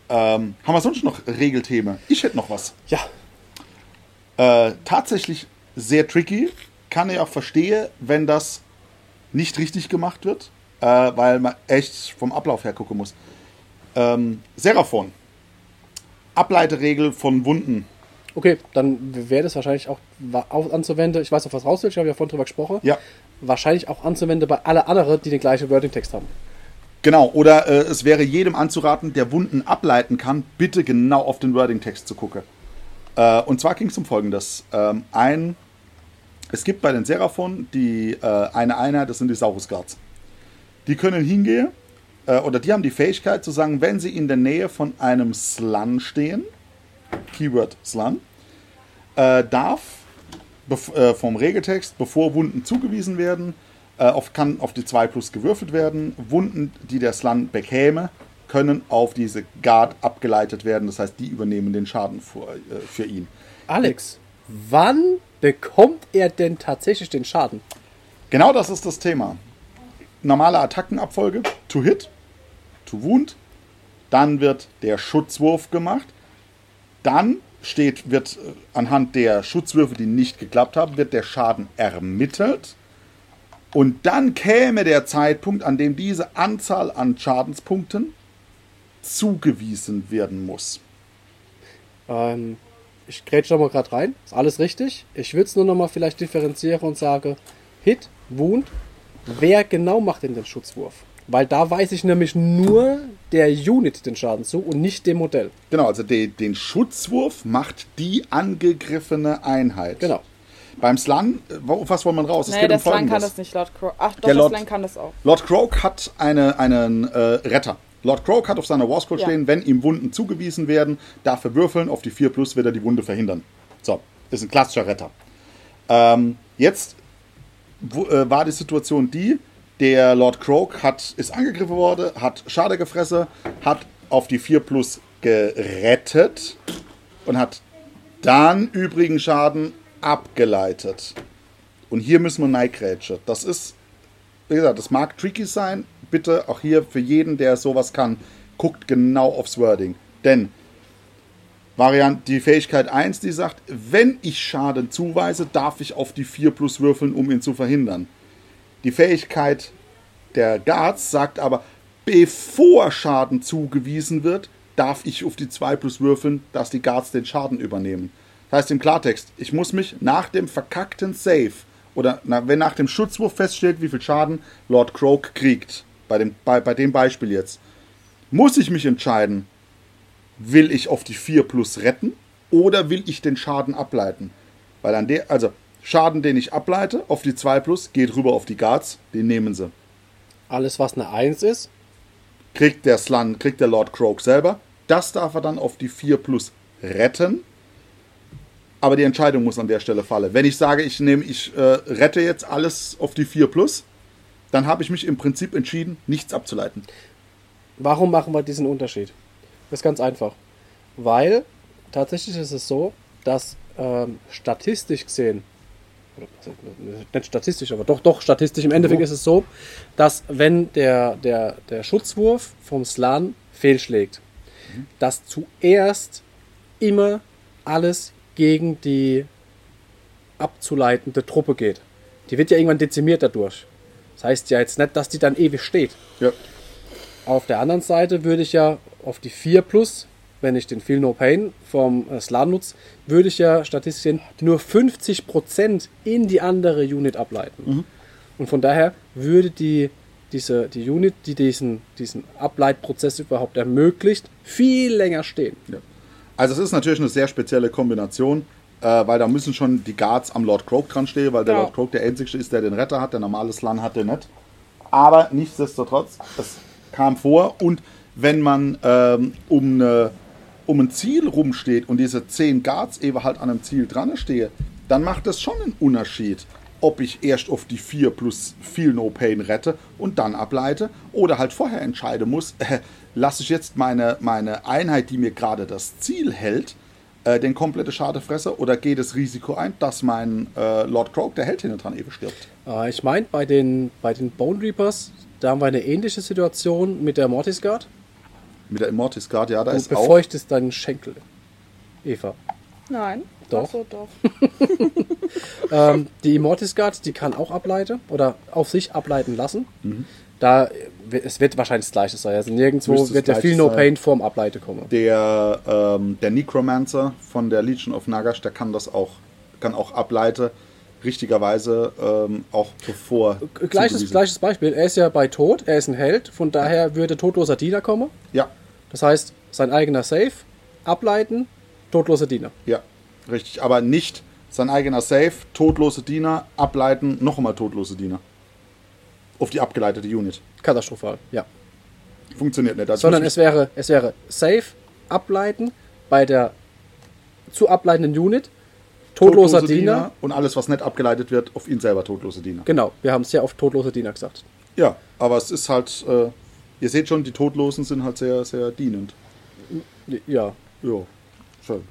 Ähm, haben wir sonst noch Regelthemen? Ich hätte noch was. Ja, Äh, tatsächlich sehr tricky. Kann ich auch verstehen, wenn das nicht richtig gemacht wird, äh, weil man echt vom Ablauf her gucken muss. Ähm, Seraphon. Ableiteregel von Wunden. Okay, dann wäre das wahrscheinlich auch anzuwenden. Ich weiß, auf was raus will, ich habe ja vorhin drüber gesprochen. Ja. Wahrscheinlich auch anzuwenden bei alle anderen, die den gleichen Wording-Text haben. Genau, oder äh, es wäre jedem anzuraten, der Wunden ableiten kann, bitte genau auf den Wording-Text zu gucken. Äh, und zwar ging es um Folgendes. Ähm, ein, es gibt bei den Seraphon die, äh, eine Einheit, das sind die Saurus Guards. Die können hingehen, äh, oder die haben die Fähigkeit zu sagen, wenn sie in der Nähe von einem Slun stehen, Keyword Slun, äh, darf äh, vom Regeltext, bevor Wunden zugewiesen werden, äh, auf, kann auf die 2 plus gewürfelt werden. Wunden, die der Slun bekäme, können auf diese Guard abgeleitet werden. Das heißt, die übernehmen den Schaden für, äh, für ihn. Alex, wann bekommt er denn tatsächlich den Schaden? Genau das ist das Thema. Normale Attackenabfolge, to hit, to wound, dann wird der Schutzwurf gemacht, dann steht, wird äh, anhand der Schutzwürfe, die nicht geklappt haben, wird der Schaden ermittelt und dann käme der Zeitpunkt, an dem diese Anzahl an Schadenspunkten zugewiesen werden muss. Ähm, ich grätsch noch mal gerade rein. Ist alles richtig. Ich würde es nur noch mal vielleicht differenzieren und sage, Hit, Wound, wer genau macht denn den Schutzwurf? Weil da weiß ich nämlich nur der Unit den Schaden zu und nicht dem Modell. Genau, also de, den Schutzwurf macht die angegriffene Einheit. Genau. Beim Slan, äh, was wollen wir raus? Es Nee, geht der um Slang kann das nicht, Lord Crow. Ach, doch, Der der Lord- Slang kann das auch. Lord Croak hat eine, einen äh, Retter. Lord Croak hat auf seiner War Scroll Ja. stehen, wenn ihm Wunden zugewiesen werden, darf er würfeln, auf die 4 plus wird er die Wunde verhindern. So, ist ein klassischer Retter. Ähm, jetzt wo, äh, war die Situation die, der Lord Croak hat, ist angegriffen worden, hat Schade gefressen, hat auf die 4 plus gerettet und hat dann übrigen Schaden abgeleitet. Und hier müssen wir neigrätschen. Das ist wie gesagt, das mag tricky sein. Bitte auch hier für jeden, der sowas kann, guckt genau aufs Wording. Denn Variant, die Fähigkeit 1, die sagt, wenn ich Schaden zuweise, darf ich auf die 4 plus würfeln, um ihn zu verhindern. Die Fähigkeit der Guards sagt aber, bevor Schaden zugewiesen wird, darf ich auf die 2 plus würfeln, dass die Guards den Schaden übernehmen. Das heißt im Klartext, ich muss mich nach dem verkackten Save oder na, wenn nach dem Schutzwurf feststeht, wie viel Schaden Lord Croak kriegt, bei dem, bei, bei dem Beispiel jetzt, muss ich mich entscheiden, will ich auf die 4 plus retten oder will ich den Schaden ableiten? Weil an der, also Schaden, den ich ableite, auf die 2 plus, geht rüber auf die Guards, den nehmen sie. Alles, was eine 1 ist, Kriegt der Slan, kriegt der Lord Croak selber. Das darf er dann auf die 4 plus retten. Aber die Entscheidung muss an der Stelle fallen. Wenn ich sage, ich nehme, ich äh, rette jetzt alles auf die 4 plus, dann habe ich mich im Prinzip entschieden, nichts abzuleiten. Warum machen wir diesen Unterschied? Das ist ganz einfach. Weil tatsächlich ist es so, dass ähm, statistisch gesehen, nicht statistisch, aber doch, doch statistisch, im Endeffekt ist es so, dass wenn der, der, der Schutzwurf vom Slan fehlschlägt, dass zuerst immer alles gegen die abzuleitende Truppe geht. Die wird ja irgendwann dezimiert dadurch. Das heißt ja jetzt nicht, dass die dann ewig steht. Ja. Auf der anderen Seite würde ich ja auf die 4 plus, wenn ich den Feel No Pain vom äh, Slan nutze, würde ich ja statistisch nur 50% in die andere Unit ableiten. Und von daher würde die, diese, die Unit, die diesen, diesen Ableitprozess überhaupt ermöglicht, viel länger stehen. Ja. Also es ist natürlich eine sehr spezielle Kombination, äh, weil da müssen schon die Guards am Lord Croak dran stehen, weil der Ja. Lord Croak der einzige ist, der den Retter hat, der normale Slan hat den nicht. Aber nichtsdestotrotz, es kam vor und wenn man ähm, um, eine, um ein Ziel rumsteht und diese 10 Guards eben halt an einem Ziel dran stehe, dann macht das schon einen Unterschied, ob ich erst auf die 4 plus viel No Pain rette und dann ableite oder halt vorher entscheiden muss, äh, lasse ich jetzt meine, meine Einheit, die mir gerade das Ziel hält, äh, den komplette Schade fresse oder geht das Risiko ein, dass mein äh, Lord Croak, der Held hinten dran eben stirbt. Äh, ich meine, bei den, bei den Bone Reapers, da haben wir eine ähnliche Situation mit der Mortis Guard. Mit der Immortis Guard, ja, da Du ist auch befeuchtest deinen Schenkel. Eva. Nein. Doch. Ach so, doch. Ähm, die Immortis Guard, die kann auch ableiten oder auf sich ableiten lassen. Mhm. Da, es wird wahrscheinlich das Gleiche sein. Also nirgendwo Müsste wird der Feel No. Pain vorm Ableite kommen. der, ähm, der Necromancer von der Legion of Nagash, der kann das auch, kann auch ableiten, richtigerweise ähm, auch bevor. Gleiches, zugewiesen. gleiches Beispiel. Er ist ja bei Tod, er ist ein Held, von daher würde todloser Diener kommen. Ja, Das heißt, sein eigener Save, ableiten, todloser Diener. ja, richtig. Aber nicht sein eigener Save, totlose Diener, ableiten, noch einmal totlose Diener. Auf die abgeleitete Unit. Katastrophal, ja. Funktioniert nicht. Also Sondern es wäre, es wäre Save, ableiten, bei der zu ableitenden Unit, todloser totlose Diener. und alles, was nicht abgeleitet wird, auf ihn selber totlose Diener. Genau, wir haben sehr oft todloser Diener gesagt. Ja, aber es ist halt, äh, ihr seht schon, die Totlosen sind halt sehr, sehr dienend. Ja. Ja, schön.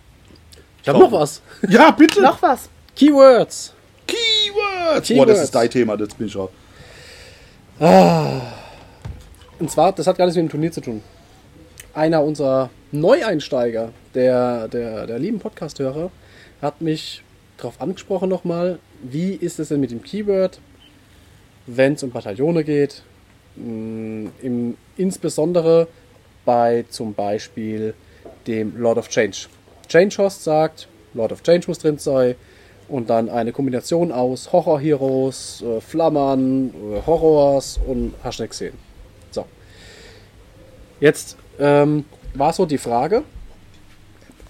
Ich habe noch was. Ja, bitte! Noch was. Keywords. Keywords! Keywords. Boah, das ist dein Thema, das bin ich auch. Und zwar, das hat gar nichts mit dem Turnier zu tun. Einer unserer Neueinsteiger, der, der, der lieben Podcast-Hörer, hat mich darauf angesprochen nochmal, wie ist es denn mit dem Keyword, wenn es um Bataillone geht, mh, im, insbesondere bei zum Beispiel dem Lord of Change. Change Host sagt, Lord of Change muss drin sein und dann eine Kombination aus Horror Heroes, äh, Flammern, äh, Horrors und hast nicht gesehen. So. Jetzt ähm, war so die Frage,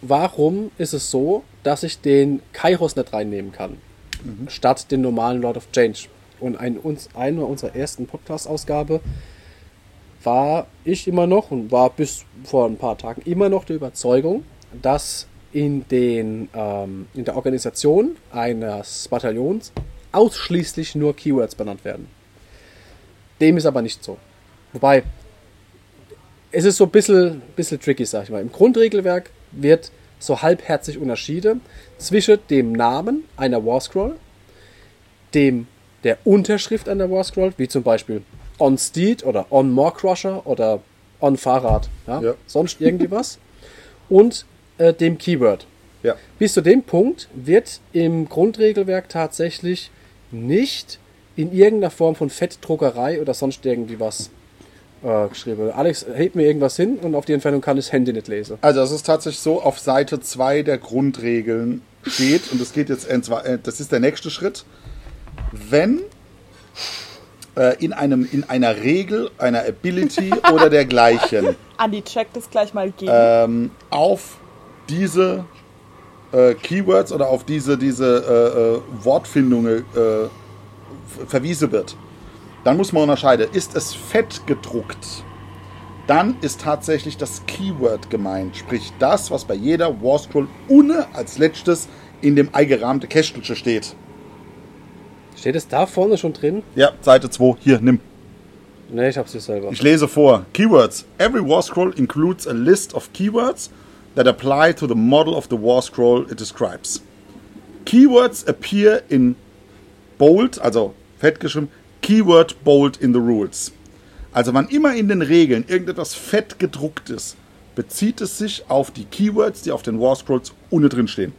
warum ist es so, dass ich den Kairos nicht reinnehmen kann? statt den normalen Lord of Change. Und ein, uns, eine unserer ersten Podcast-Ausgabe war ich immer noch und war bis vor ein paar Tagen immer noch der Überzeugung, dass in, den, ähm, in der Organisation eines Bataillons ausschließlich nur Keywords benannt werden. Dem ist aber nicht so. Wobei, es ist so ein bisschen, bisschen tricky, sag ich mal. Im Grundregelwerk wird so halbherzig unterschieden zwischen dem Namen einer War Scroll, dem der Unterschrift an der War Scroll, wie zum Beispiel On Steed oder On More Crusher oder On Fahrrad, ja? Ja. sonst irgendwie was, und äh, dem Keyword. Ja. Bis zu dem Punkt wird im Grundregelwerk tatsächlich nicht in irgendeiner Form von Fettdruckerei oder sonst irgendwie was äh, geschrieben. Alex hebt mir irgendwas hin und auf die Entfernung kann ich das Handy nicht lesen. Also es ist tatsächlich so, auf Seite 2 der Grundregeln steht, und das geht jetzt, äh, das ist der nächste Schritt, wenn äh, in, einem, in einer Regel, einer Ability oder dergleichen Andi, check das gleich mal gegen. ähm, auf diese äh, Keywords oder auf diese, diese äh, äh, Wortfindungen äh, verwiesen wird, dann muss man unterscheiden, ist es fett gedruckt, dann ist tatsächlich das Keyword gemeint, sprich das, was bei jeder War Scroll ohne als letztes in dem eingerahmte Kästelchen steht. Steht es da vorne schon drin? Ja, Seite 2, hier, nimm. Ne, ich hab's hier selber. Ich lese vor. Keywords. Every war scroll includes a list of keywords that apply to the model of the war scroll it describes. Keywords appear in bold, also fett geschrieben, keyword bold in the rules. Also wann immer in den Regeln irgendetwas fett gedruckt ist, bezieht es sich auf die Keywords, die auf den War Scrolls ohne drin stehen.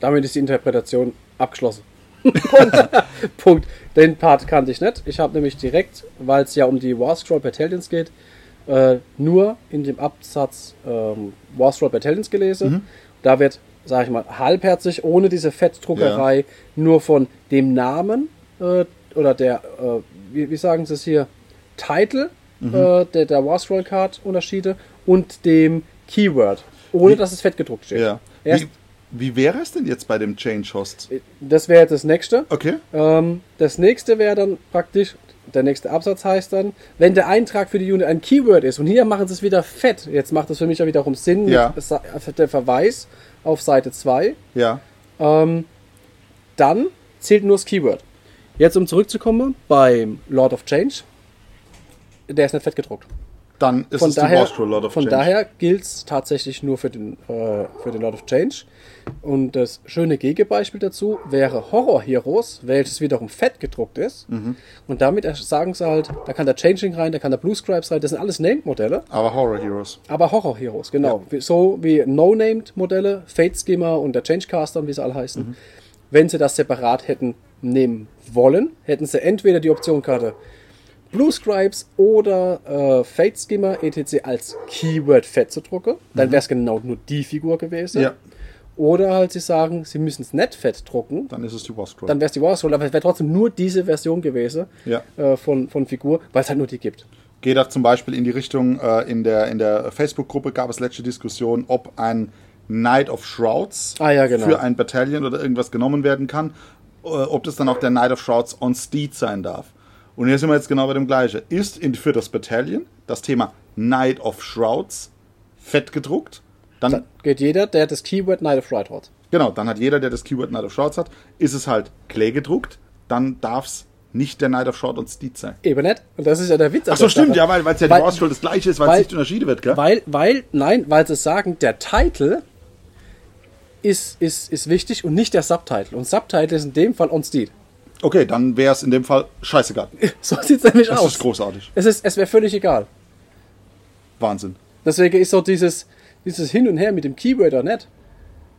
Damit ist die Interpretation abgeschlossen. Punkt. Punkt. Den Part kannte ich nicht. Ich habe nämlich direkt, weil es ja um die War Scroll Battalions geht, äh, nur in dem Absatz ähm, War Scroll Battalions gelesen. Da wird, sage ich mal, halbherzig, ohne diese Fettdruckerei, nur von dem Namen äh, oder der, äh, wie, wie sagen sie es hier, Title äh, der, der War Scroll Card Unterschiede und dem Keyword, ohne Wie- dass es fett gedruckt steht. Ja. Erst, Wie, wie wäre es denn jetzt bei dem Change Host? das wäre jetzt das nächste. Okay. Ähm, das nächste wäre dann praktisch, der nächste Absatz heißt dann, wenn der Eintrag für die Unit ein Keyword ist, und hier machen sie es wieder fett, jetzt macht es für mich ja wiederum Sinn Ja. mit der Verweis auf Seite 2, Ja. ähm, dann zählt nur das Keyword. Jetzt um zurückzukommen, beim Lord of Change, der ist nicht fett gedruckt. Dann ist Von es die daher, Scroll Lord of von Change. daher gilt es tatsächlich nur für den, äh, für den Lord of Change. Und das schöne Gegenbeispiel dazu wäre Horror Heroes, welches wiederum fett gedruckt ist. Mhm. Und damit sagen sie halt, da kann der Changing rein, da kann der Blue Scribes rein, das sind alles Named-Modelle, Aber Horror Heroes. aber Horror Heroes, genau. Wie- So wie No-Named-Modelle, Fate Skimmer und der Changecaster, wie sie alle heißen. Mhm. Wenn sie das separat hätten nehmen wollen, hätten sie entweder die Optionkarte Blue Scribes oder äh, Fate Skimmer etc. als Keyword fett zu drucken. Dann wäre es genau nur die Figur gewesen. Mhm. Ja. Oder halt sie sagen, sie müssen es nicht fett drucken. Dann ist es die War Scroll. Dann wäre es die War Scroll, aber es wäre trotzdem nur diese Version gewesen Ja. äh, von, von Figur, weil es halt nur die gibt. Geht da zum Beispiel in die Richtung, äh, in der, in der Facebook-Gruppe gab es letzte Diskussion, ob ein Knight of Shrouds Ah, ja, genau. für ein Battalion oder irgendwas genommen werden kann, ob das dann auch der Knight of Shrouds on Steed sein darf. Und hier sind wir jetzt genau bei dem gleichen. Ist in, für das Battalion das Thema Knight of Shrouds fett gedruckt, dann, Dann geht jeder, der das Keyword Knight of Right hat. genau, dann hat jeder, der das Keyword Knight of Shrouds hat, ist es halt Clay gedruckt, dann darf es nicht der Knight of Shroud on Steed sein. Eben nicht. Und das ist ja der Witz. an Achso, der stimmt, Sache. ja, weil es ja die Weil- Scroll das gleiche ist, weil es nicht unterschieden wird, gell? Weil, weil, nein, weil sie sagen, der Titel ist, ist, ist wichtig und nicht der Subtitle. Und Subtitle ist in dem Fall on Steed. Okay, dann wäre es in dem Fall scheißegal. So sieht es nämlich Das aus. ist großartig. Es, ist, es wäre völlig egal. Wahnsinn. Deswegen ist so dieses, dieses Hin und Her mit dem Keyword oder nicht,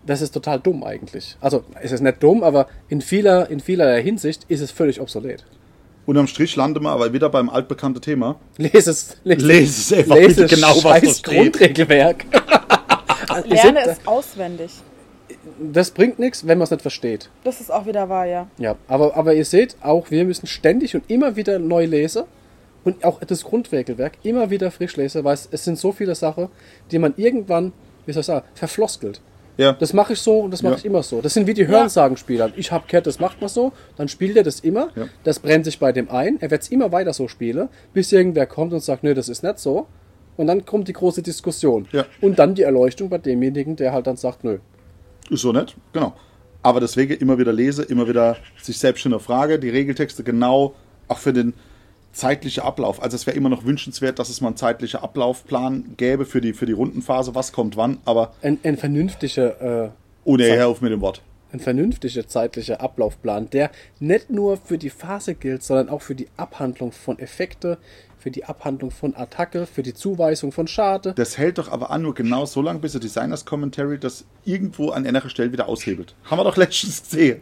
das ist total dumm eigentlich. Also es ist nicht dumm, aber in vieler, in vielerlei Hinsicht ist es völlig obsolet. Unterm Strich landen wir aber wieder beim altbekannten Thema. Lese es, lese, Lese es einfach lese bitte genau, was da steht. Grundregelwerk. Lerne es auswendig. Das bringt nichts, wenn man es nicht versteht. Das ist auch wieder wahr, ja. Ja, aber, aber ihr seht, auch wir müssen ständig und immer wieder neu lesen und auch das Grundregelwerk immer wieder frisch lesen, weil es, es sind so viele Sachen, die man irgendwann, wie soll ich sagen, verfloskelt. Ja. Das mache ich so und das mache Ja. ich immer so. Das sind wie die Hörensagenspieler. Ich habe gehört, das macht man so, dann spielt er das immer. Ja. Das brennt sich bei dem ein. Er wird es immer weiter so spielen, bis irgendwer kommt und sagt, nee, das ist nicht so. Und dann kommt die große Diskussion. Ja. Und dann die Erleuchtung bei demjenigen, der halt dann sagt, nö. Ist so nett, genau. Aber deswegen immer wieder lese, immer wieder sich selbst hinterfrage, die Regeltexte genau auch für den zeitlichen Ablauf. Also es wäre immer noch wünschenswert, dass es mal einen zeitlichen Ablaufplan gäbe für die, für die Rundenphase, was kommt wann, aber Ein, ein vernünftiger, äh, Zeit- Herr auf mit dem Wort. ein vernünftiger zeitlicher Ablaufplan, der nicht nur für die Phase gilt, sondern auch für die Abhandlung von Effekte, für die Abhandlung von Attacke, für die Zuweisung von Schade. Das hält doch aber an nur genau so lange, bis der Designers Commentary das irgendwo an einer Stelle wieder aushebelt. Haben wir doch letztens gesehen.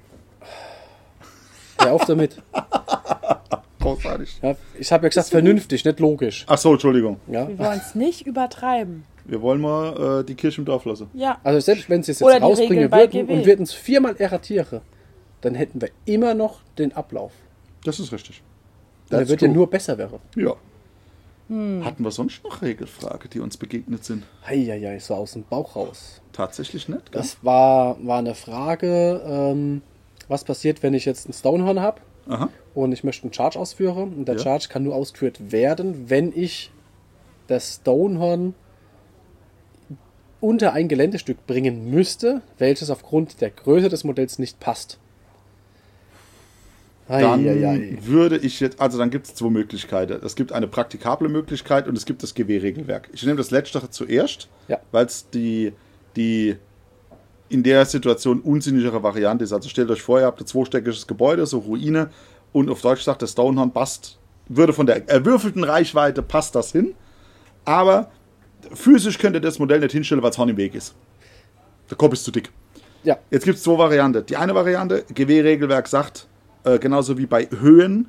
Hör auf damit. Großartig. Ja, ich habe ja gesagt, vernünftig, nicht logisch. Ach so, Entschuldigung. Ja? Wir wollen es nicht übertreiben. Wir wollen mal äh, die Kirche im Dorf lassen. Ja. Also selbst wenn sie es jetzt rausbringen würden GW. und würden es viermal erratieren, dann hätten wir immer noch den Ablauf. Das ist richtig. Der That's wird ja nur besser werden. Ja. Hm. Hatten wir sonst noch Regelfrage, die uns begegnet sind? Heieiei, so aus dem Bauch raus. Tatsächlich nicht. gell? Das war, war eine Frage, ähm, was passiert, wenn ich jetzt einen Stonehorn habe und ich möchte einen Charge ausführen. Und der Ja. Charge kann nur ausgeführt werden, wenn ich das Stonehorn unter ein Geländestück bringen müsste, welches aufgrund der Größe des Modells nicht passt. Dann Heieiei. würde ich jetzt, also dann gibt es zwei Möglichkeiten. Es gibt eine praktikable Möglichkeit und es gibt das GW-Regelwerk. Ich nehme das Letztere zuerst, Ja. weil es die, die in der Situation unsinnigere Variante ist. Also stellt euch vor, ihr habt ein zweistöckiges Gebäude, so Ruine, und auf Deutsch sagt der Stonehorn passt, würde von der erwürfelten Reichweite passt das hin, aber physisch könnt ihr das Modell nicht hinstellen, weil es Horn im Weg ist. Der Kopf ist zu dick. Ja, Jetzt gibt es zwei Varianten. Die eine Variante, GW-Regelwerk sagt, äh, genauso wie bei Höhen,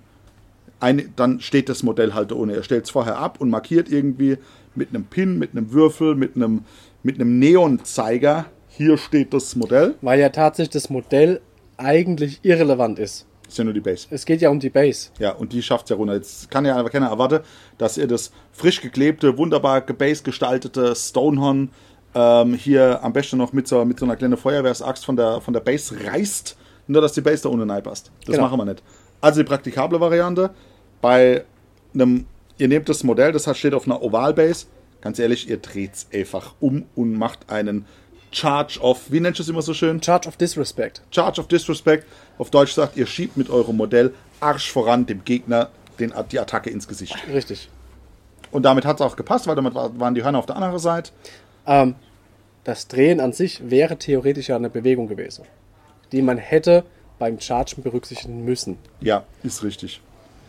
eine, dann steht das Modell halt ohne. Er stellt es vorher ab und markiert irgendwie mit einem Pin, mit einem Würfel, mit einem, mit einem Neonzeiger, hier steht das Modell. weil ja tatsächlich das Modell eigentlich irrelevant ist. ist ja nur die Base. Es geht ja um die Base. Ja, und die schafft es ja runter. Jetzt kann ja aber keiner erwarten, dass ihr das frisch geklebte, wunderbar gebase gestaltete Stonehorn ähm, hier am besten noch mit so, mit so einer kleinen Feuerwehrsaxt von der, von der Base reißt, nur dass die Base da unten reinpasst. Das Genau. machen wir nicht. Also die praktikable Variante, bei einem, ihr nehmt das Modell, das steht auf einer Oval-Base, ganz ehrlich, ihr dreht es einfach um und macht einen Charge of, wie nennt ihr es immer so schön? Charge of Disrespect. Charge of Disrespect. Auf Deutsch sagt, ihr schiebt mit eurem Modell Arsch voran dem Gegner den, die Attacke ins Gesicht. Richtig. Und damit hat es auch gepasst, weil damit war- waren die Hörner auf der anderen Seite. Ähm, das Drehen an sich wäre theoretisch ja eine Bewegung gewesen, die man hätte beim Chargen berücksichtigen müssen. Ja, ist richtig.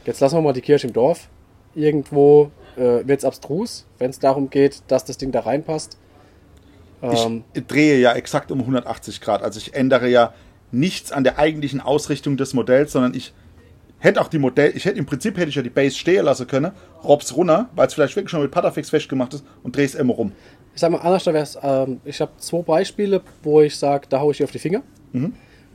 Jetzt lassen wir mal die Kirche im Dorf. Irgendwo äh, wird es abstrus, wenn es darum geht, dass das Ding da reinpasst. Ähm, Ich drehe ja exakt um 180 Grad. Also ich ändere ja nichts an der eigentlichen Ausrichtung des Modells, sondern ich hätte auch die Modell, ich hätte im Prinzip hätte ich ja die Base stehen lassen können, rob's runter, weil es vielleicht wirklich schon mit Patafix festgemacht ist und drehe es immer rum. ich sag mal, anders wäre es, ähm, ich habe zwei Beispiele, wo ich sage, da haue ich dir auf die Finger.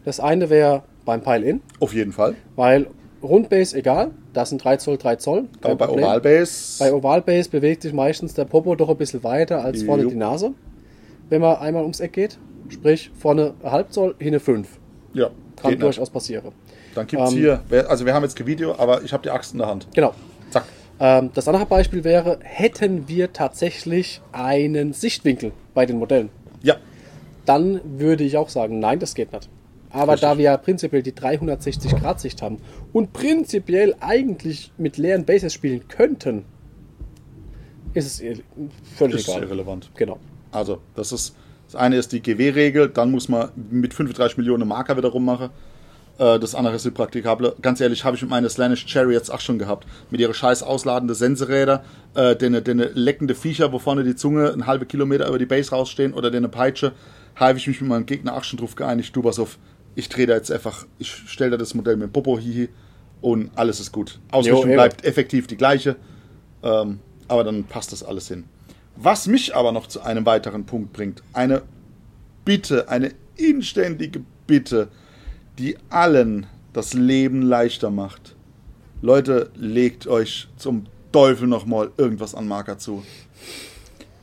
Das eine wäre beim Pile-In, Auf jeden Fall. weil Rundbase egal, das sind 3 Zoll, 3 Zoll. Aber bei. Ovalbase. Bei Ovalbase bewegt sich meistens der Popo doch ein bisschen weiter als vorne Jo. die Nase, wenn man einmal ums Eck geht. Sprich, vorne halb Zoll, hinne 5. ja, Kann durchaus passieren. Dann gibt es Ähm, hier, also wir haben jetzt kein Video, aber ich habe die Axt in der Hand. Genau. Zack. Ähm, das andere Beispiel wäre, hätten wir tatsächlich einen Sichtwinkel bei den Modellen, Ja, dann würde ich auch sagen, nein, das geht nicht. Aber Richtig. da wir ja prinzipiell die 360-Grad-Sicht haben und prinzipiell eigentlich mit leeren Bases spielen könnten, ist es völlig ist egal. irrelevant. Genau. Also, das ist das eine ist die GW-Regel, dann muss man mit 35 Millionen Marker wieder rummachen. Äh, Das andere ist die praktikable. Ganz ehrlich, habe ich mit meinen Slanish Chariots auch schon gehabt. Mit ihrer scheiß ausladende Senseräder, äh, den, den leckende Viecher, wo vorne die Zunge einen halben Kilometer über die Base rausstehen oder den Peitsche, habe ich mich mit meinem Gegner auch schon drauf geeinigt. Du pass auf, ich drehe da jetzt einfach, ich stelle da das Modell mit dem Popo hihi und alles ist gut. Ausrichtung eben. bleibt effektiv die gleiche. Ähm, aber dann passt das alles hin. Was mich aber noch zu einem weiteren Punkt bringt, eine Bitte, eine inständige Bitte, die allen das Leben leichter macht. Leute, legt euch zum Teufel nochmal irgendwas an Marker zu.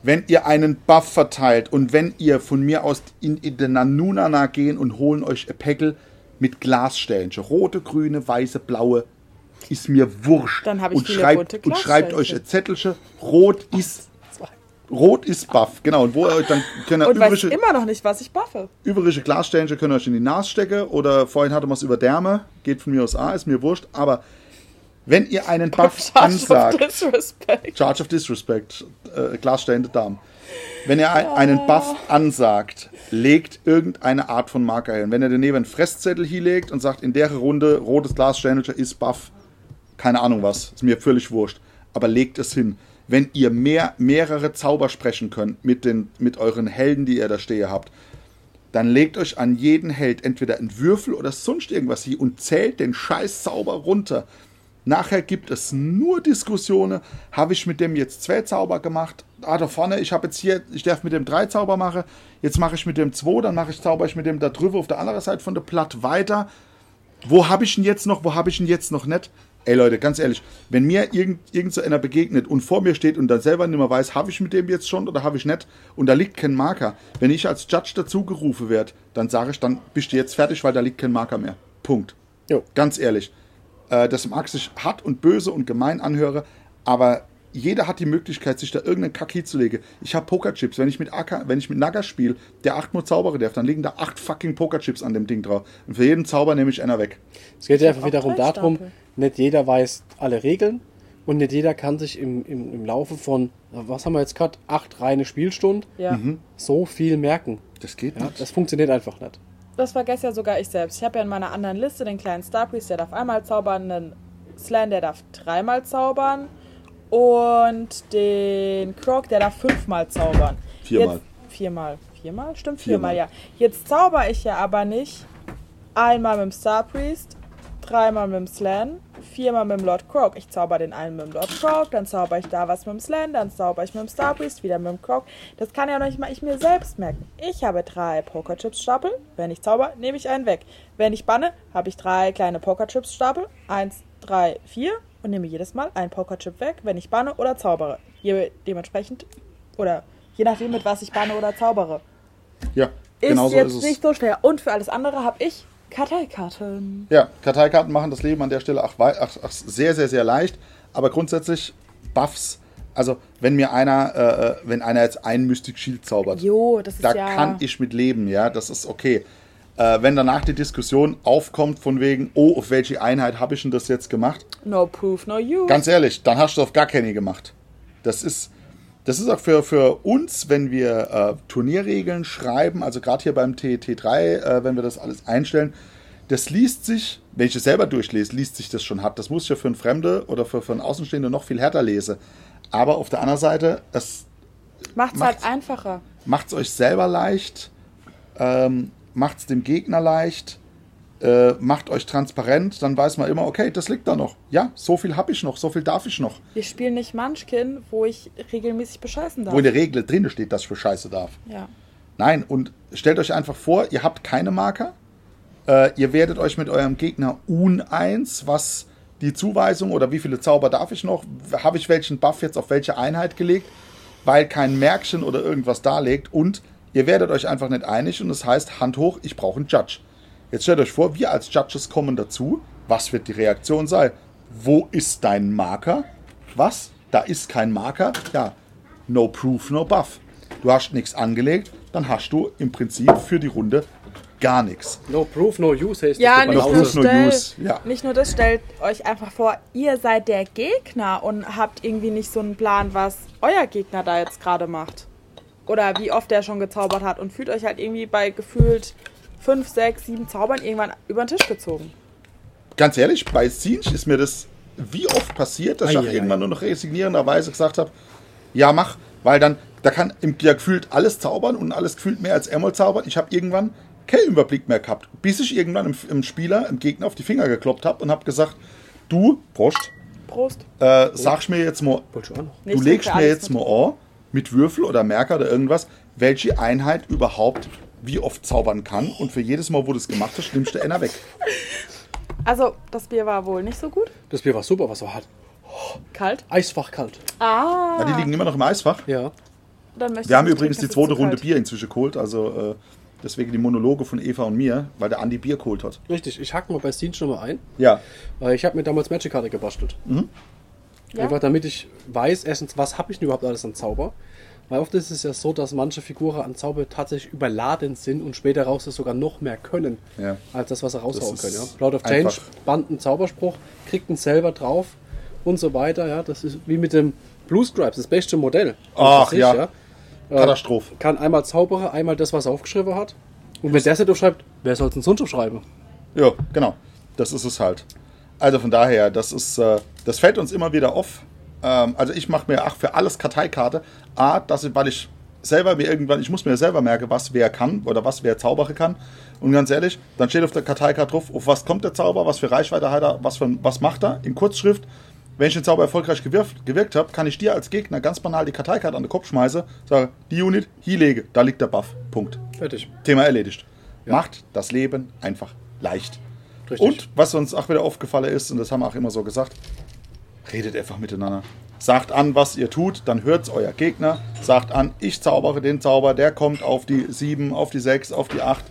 Wenn ihr einen Buff verteilt und wenn ihr von mir aus in, in den Nanunana gehen und holen euch ein Päckel mit Glassternchen, rote, grüne, weiße, blaue, ist mir wurscht. Dann hab ich und schreibt, und schreibt euch ein Zettelchen, rot ist Rot ist Buff, genau. Und wo ihr euch dann könnt ihr Und weiß übrige, immer noch nicht, was ich buffe. übrige Glassternchen könnt ihr euch in die Nase stecken oder vorhin hatte man es über Därme, geht von mir aus A, ist mir wurscht, aber wenn ihr einen Buff Charge of ansagt, Disrespect. Charge of Disrespect, äh, Glasstehende Damen. Wenn ihr ein, einen Buff ansagt, legt irgendeine Art von Marker hin. Wenn ihr daneben einen Fresszettel hinlegt und sagt, in der Runde rotes Glassternchen ist Buff, keine Ahnung was, ist mir völlig wurscht, aber legt es hin. Wenn ihr mehr, mehrere Zauber sprechen könnt mit, den, mit euren Helden, die ihr da stehen habt, dann legt euch an jeden Held entweder einen Würfel oder sonst irgendwas hier und zählt den scheiß Zauber runter. Nachher gibt es nur Diskussionen. Habe ich mit dem jetzt zwei Zauber gemacht? Ah, da vorne, ich habe jetzt hier, ich darf mit dem drei Zauber machen. Jetzt mache ich mit dem zwei, dann mache ich Zauber ich mit dem da drüber auf der anderen Seite von der Platt weiter. Wo habe ich ihn jetzt noch? Wo habe ich ihn jetzt noch nicht? Ey Leute, ganz ehrlich, wenn mir irgend, irgend so einer begegnet und vor mir steht und dann selber nicht mehr weiß, habe ich mit dem jetzt schon oder habe ich nicht und da liegt kein Marker, wenn ich als Judge dazugerufen werde, dann sage ich, dann bist du jetzt fertig, weil da liegt kein Marker mehr. Punkt. Jo. Ganz ehrlich. Äh, das mag sich hart und böse und gemein anhöre, aber jeder hat die Möglichkeit, sich da irgendeinen Kack hinzulegen. Ich habe Pokerchips. Wenn ich mit AK, wenn ich mit Naga spiele, der achtmal zaubere darf, dann liegen da acht fucking Pokerchips an dem Ding drauf. Und für jeden Zauber nehme ich einer weg. Es geht ja einfach wiederum darum, nicht jeder weiß alle Regeln und nicht jeder kann sich im, im, im Laufe von, was haben wir jetzt gerade, acht reine Spielstunden, Ja. so viel merken. Das geht Ja, nicht. das funktioniert einfach nicht. Das vergesse ja sogar ich selbst. Ich habe ja in meiner anderen Liste den kleinen Star Priest, der darf einmal zaubern, einen Slan, der darf dreimal zaubern und den Croc, der darf fünfmal zaubern. Viermal. Jetzt, viermal. Viermal? Stimmt, Viermal. viermal, ja. Jetzt zauber ich ja aber nicht einmal mit dem Star Priest, dreimal mit dem Slan, viermal mit dem Lord Croak. Ich zauber den einen mit dem Lord Croak, dann zauber ich da was mit dem Slan, dann zauber ich mit dem Star Priest, wieder mit dem Croak. Das kann ja noch nicht mal ich mir selbst merken. Ich habe drei Pokerchips-Stapel. Wenn ich zauber, nehme ich einen weg. Wenn ich banne, habe ich drei kleine Pokerchips-Stapel. Eins, drei, vier. Und nehme jedes Mal einen Pokerchip weg, wenn ich banne oder zaubere. Je, dementsprechend, oder je nachdem, mit was ich banne oder zaubere. Ja, Ist genau so jetzt ist es. nicht so schwer. Und für alles andere habe ich Karteikarten. Ja, Karteikarten machen das Leben an der Stelle ach, ach, ach, sehr, sehr, sehr leicht. Aber grundsätzlich Buffs. Also, wenn mir einer, äh, äh, wenn einer jetzt einen Mystic Shield zaubert, Jo, das ist da ja. kann ich mit leben, ja, das ist okay. Äh, wenn danach die Diskussion aufkommt von wegen, oh, auf welche Einheit habe ich denn das jetzt gemacht? No proof, no use. Ganz ehrlich, dann hast du auf gar keine gemacht. Das ist, das ist auch für, für uns, wenn wir äh, Turnierregeln schreiben, also gerade hier beim TT3, äh, wenn wir das alles einstellen, das liest sich, wenn ich es selber durchlese, liest sich das schon hart. Das muss ich ja für einen Fremde oder für, für einen Außenstehenden noch viel härter lesen. Aber auf der anderen Seite, es Macht's, macht's- halt einfacher. macht es euch selber leicht, ähm, macht es dem Gegner leicht, äh, macht euch transparent, dann weiß man immer, okay, das liegt da noch. Ja, so viel habe ich noch, so viel darf ich noch. Wir spielen nicht Munchkin, wo ich regelmäßig bescheißen darf. Wo in der Regel drin steht, dass ich für Scheiße darf. ja. Nein, und stellt euch einfach vor, ihr habt keine Marker. Äh, ihr werdet euch mit eurem Gegner uneins, was die Zuweisung oder wie viele Zauber darf ich noch, habe ich welchen Buff jetzt auf welche Einheit gelegt, weil kein Märkchen oder irgendwas darlegt und ihr werdet euch einfach nicht einig und das heißt, Hand hoch, ich brauche einen Judge. Jetzt stellt euch vor, wir als Judges kommen dazu. Was wird die Reaktion sein? Wo ist dein Marker? Was? Da ist kein Marker? Ja, no proof, no buff. Du hast nichts angelegt, dann hast du im Prinzip für die Runde gar nichts. No proof, no use heißt Ja, das. nicht no nur, proof, no stell, use. Ja. nicht nur das, stellt euch einfach vor, ihr seid der Gegner und habt irgendwie nicht so einen Plan, was euer Gegner da jetzt gerade macht. Oder wie oft der schon gezaubert hat und fühlt euch halt irgendwie bei gefühlt fünf, sechs, sieben Zaubern irgendwann über den Tisch gezogen. Ganz ehrlich, bei Siege ist mir das wie oft passiert, dass ich Ei, auch ei, irgendwann nur noch resignierenderweise gesagt habe, ja mach, weil dann, da kann im, ja gefühlt alles zaubern und alles gefühlt mehr als einmal zaubern. Ich habe irgendwann keinen Überblick mehr gehabt, bis ich irgendwann im, im Spieler, im Gegner auf die Finger gekloppt habe und habe gesagt, du, Prost, Prost. äh, sagst mir jetzt mal, ich du legst mir jetzt mal an, mit Würfel oder Merker oder irgendwas, welche Einheit überhaupt wie oft zaubern kann und für jedes Mal, wo du es gemacht hast, nimmst du einer weg. Also, das Bier war wohl nicht so gut. Das Bier war super, was war hart. Kalt. Eisfach kalt. Ah. Ja, die liegen immer noch im Eisfach. Ja. Dann möchte Wir haben übrigens die zweite Runde kalt. Bier inzwischen geholt, also äh, deswegen die Monologe von Eva und mir, weil der Andi Bier geholt hat. Richtig, ich hack mal bei Steam schon mal ein. Ja, Weil ich habe mir damals Magic Karte gebastelt. Ja? Einfach damit ich weiß, erstens, was habe ich denn überhaupt alles an Zauber. Weil oft ist es ja so, dass manche Figuren an Zauber tatsächlich überladen sind und später raus es sogar noch mehr können, Ja. als das, was sie raushauen können. Ja. Blood of Change, band einen Zauberspruch, kriegt ihn selber drauf und so weiter. Ja. Das ist wie mit dem Blue Stripes, das beste Modell. Ach, sich, ja. Katastrophe. Kann einmal Zauberer, einmal das, was er aufgeschrieben hat. Und wenn der es nicht aufschreibt, wer soll es denn sonst aufschreiben? Ja, genau. Das ist es halt. Also von daher, das ist, äh, das fällt uns immer wieder auf. Ähm, also ich mache mir ach für alles Karteikarte. A, dass ich, weil ich selber mir irgendwann, ich muss mir selber merken, was wer kann oder was wer zaubere kann. Und ganz ehrlich, dann steht auf der Karteikarte drauf, auf was kommt der Zauber, was für Reichweite hat er, was, für, was macht er in Kurzschrift. Wenn ich den Zauber erfolgreich gewirkt, gewirkt habe, kann ich dir als Gegner ganz banal die Karteikarte an den Kopf schmeißen, sage, die Unit, hier lege, da liegt der Buff. Punkt. Fertig. Thema erledigt. Macht das Leben einfach leicht. Richtig. Und was uns auch wieder aufgefallen ist, und das haben wir auch immer so gesagt, redet einfach miteinander. Sagt an, was ihr tut, dann hört's euer Gegner. Sagt an, ich zaubere den Zauber, der kommt auf die 7, auf die 6, auf die 8.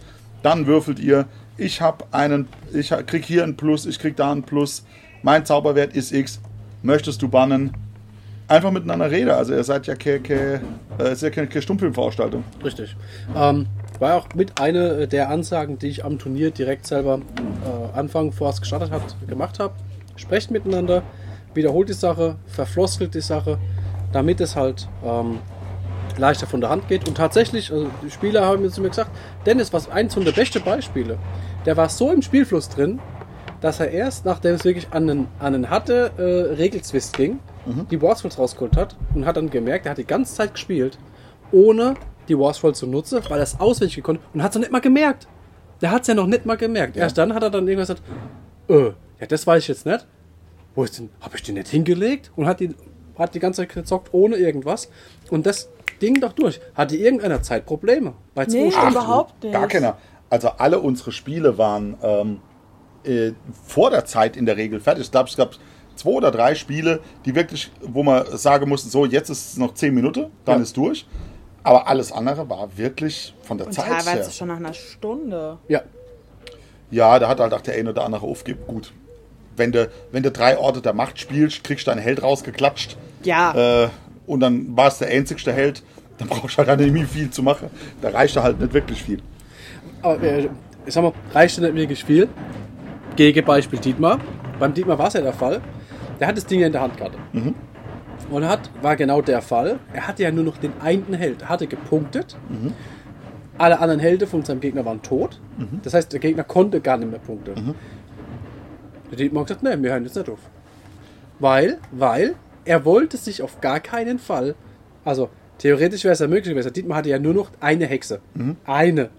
Dann würfelt ihr, ich habe einen, ich krieg hier einen Plus, ich krieg da einen Plus. Mein Zauberwert ist X. Möchtest du bannen? Einfach miteinander reden. Also ihr seid ja keine, äh, ja keine, keine Stummfilmveranstaltung. Richtig. Ähm, war auch mit einer der Ansagen, die ich am Turnier direkt selber äh, Anfang, bevor es gestartet hat, gemacht habe. Sprecht miteinander, wiederholt die Sache, verfloskelt die Sache, damit es halt ähm, leichter von der Hand geht. Und tatsächlich, also die Spieler haben mir zu mir gesagt, Dennis war eins von der besten Beispiele. Der war so im Spielfluss drin, dass er erst, nachdem es wirklich an einen, an einen hatte äh, Regelzwist ging, die Warsfalls rausgeholt hat und hat dann gemerkt, er hat die ganze Zeit gespielt, ohne die Warsfall zu nutzen, weil er es auswendig gekonnt und hat es noch nicht mal gemerkt. Der hat es ja noch nicht mal gemerkt. Erst dann hat er dann irgendwas gesagt, äh, ja, das weiß ich jetzt nicht. Wo ist denn, habe ich den nicht hingelegt? Und hat die, hat die ganze Zeit gezockt ohne irgendwas. Und das ging doch durch. Hatte irgendeiner Zeit Probleme? Bei zwei Nee, Stunden? überhaupt nicht. Gar keiner. Also alle unsere Spiele waren ähm, äh, vor der Zeit in der Regel fertig. Ich glaube, es gab zwei oder drei Spiele, die wirklich, wo man sagen musste, so jetzt ist es noch zehn Minuten, dann Ja. ist durch. Aber alles andere war wirklich von der Und Zeit her. teilweise schon nach einer Stunde. Ja, Ja, da hat halt auch der eine oder andere aufgibt. Gut. Wenn du, wenn du drei Orte der Macht spielst, kriegst du einen Held rausgeklatscht. Ja. Äh, und dann war es der einzigste Held. Dann brauchst du halt nicht mehr viel zu machen. Da reicht da halt nicht wirklich viel. aber äh, ich sag mal, reicht nicht wirklich viel. Gegenbeispiel Dietmar. Beim Dietmar war es ja der Fall. Der hat das Ding ja in der Hand gehabt. Und hat, war genau der Fall. Er hatte ja nur noch den einen Held. Er hatte gepunktet. Alle anderen Helden von seinem Gegner waren tot. Das heißt, der Gegner konnte gar nicht mehr punkten. Der Dietmar hat gesagt, nee, wir hören jetzt nicht auf. Weil, weil, er wollte sich auf gar keinen Fall, also theoretisch wäre es ja möglich gewesen, Dietmar hatte ja nur noch eine Hexe. Eine.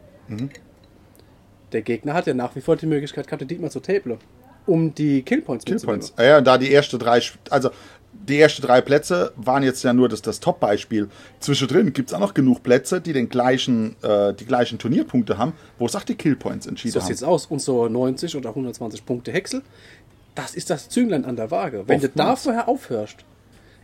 Der Gegner hat ja nach wie vor die Möglichkeit gehabt, den Dietmar zu table, um die Killpoints mitzunehmen. Killpoints. Ja, ja, da die erste drei, also die ersten drei Plätze waren jetzt ja nur das, das Top-Beispiel. Zwischendrin gibt es auch noch genug Plätze, die den gleichen, äh, die gleichen Turnierpunkte haben, wo es auch die Killpoints entschieden So haben. sieht's aus. Und so 90 oder 120 Punkte Häcksel, das ist das Zünglein an der Waage. Wenn du da Oftmals. vorher aufhörst,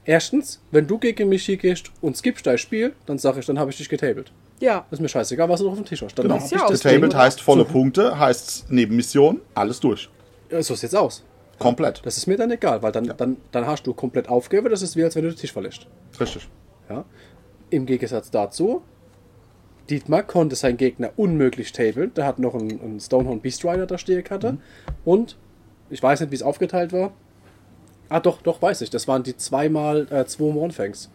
erstens, wenn du gegen mich hier gehst und skippst dein Spiel, dann sage ich, dann habe ich dich getabelt. Ja. Das ist mir scheißegal, was du noch auf dem Tisch hast. Dann Genau. hab Ist ich ja das Getabled Ding- heißt volle so, Punkte, heißt neben Mission, alles durch. Ja, So sieht's aus. Komplett. Das ist mir dann egal, weil dann, dann, dann hast du komplett aufgegeben, das ist wie als wenn du den Tisch verlässt. Richtig. Ja? Im Gegensatz dazu, Dietmar konnte seinen Gegner unmöglich tablen. Der hat noch einen, einen Stonehorn Beast Rider da stehen hatte. Und ich weiß nicht, wie es aufgeteilt war. Ah, doch, doch, weiß ich. Das waren die zweimal äh, zwei Mornfangs,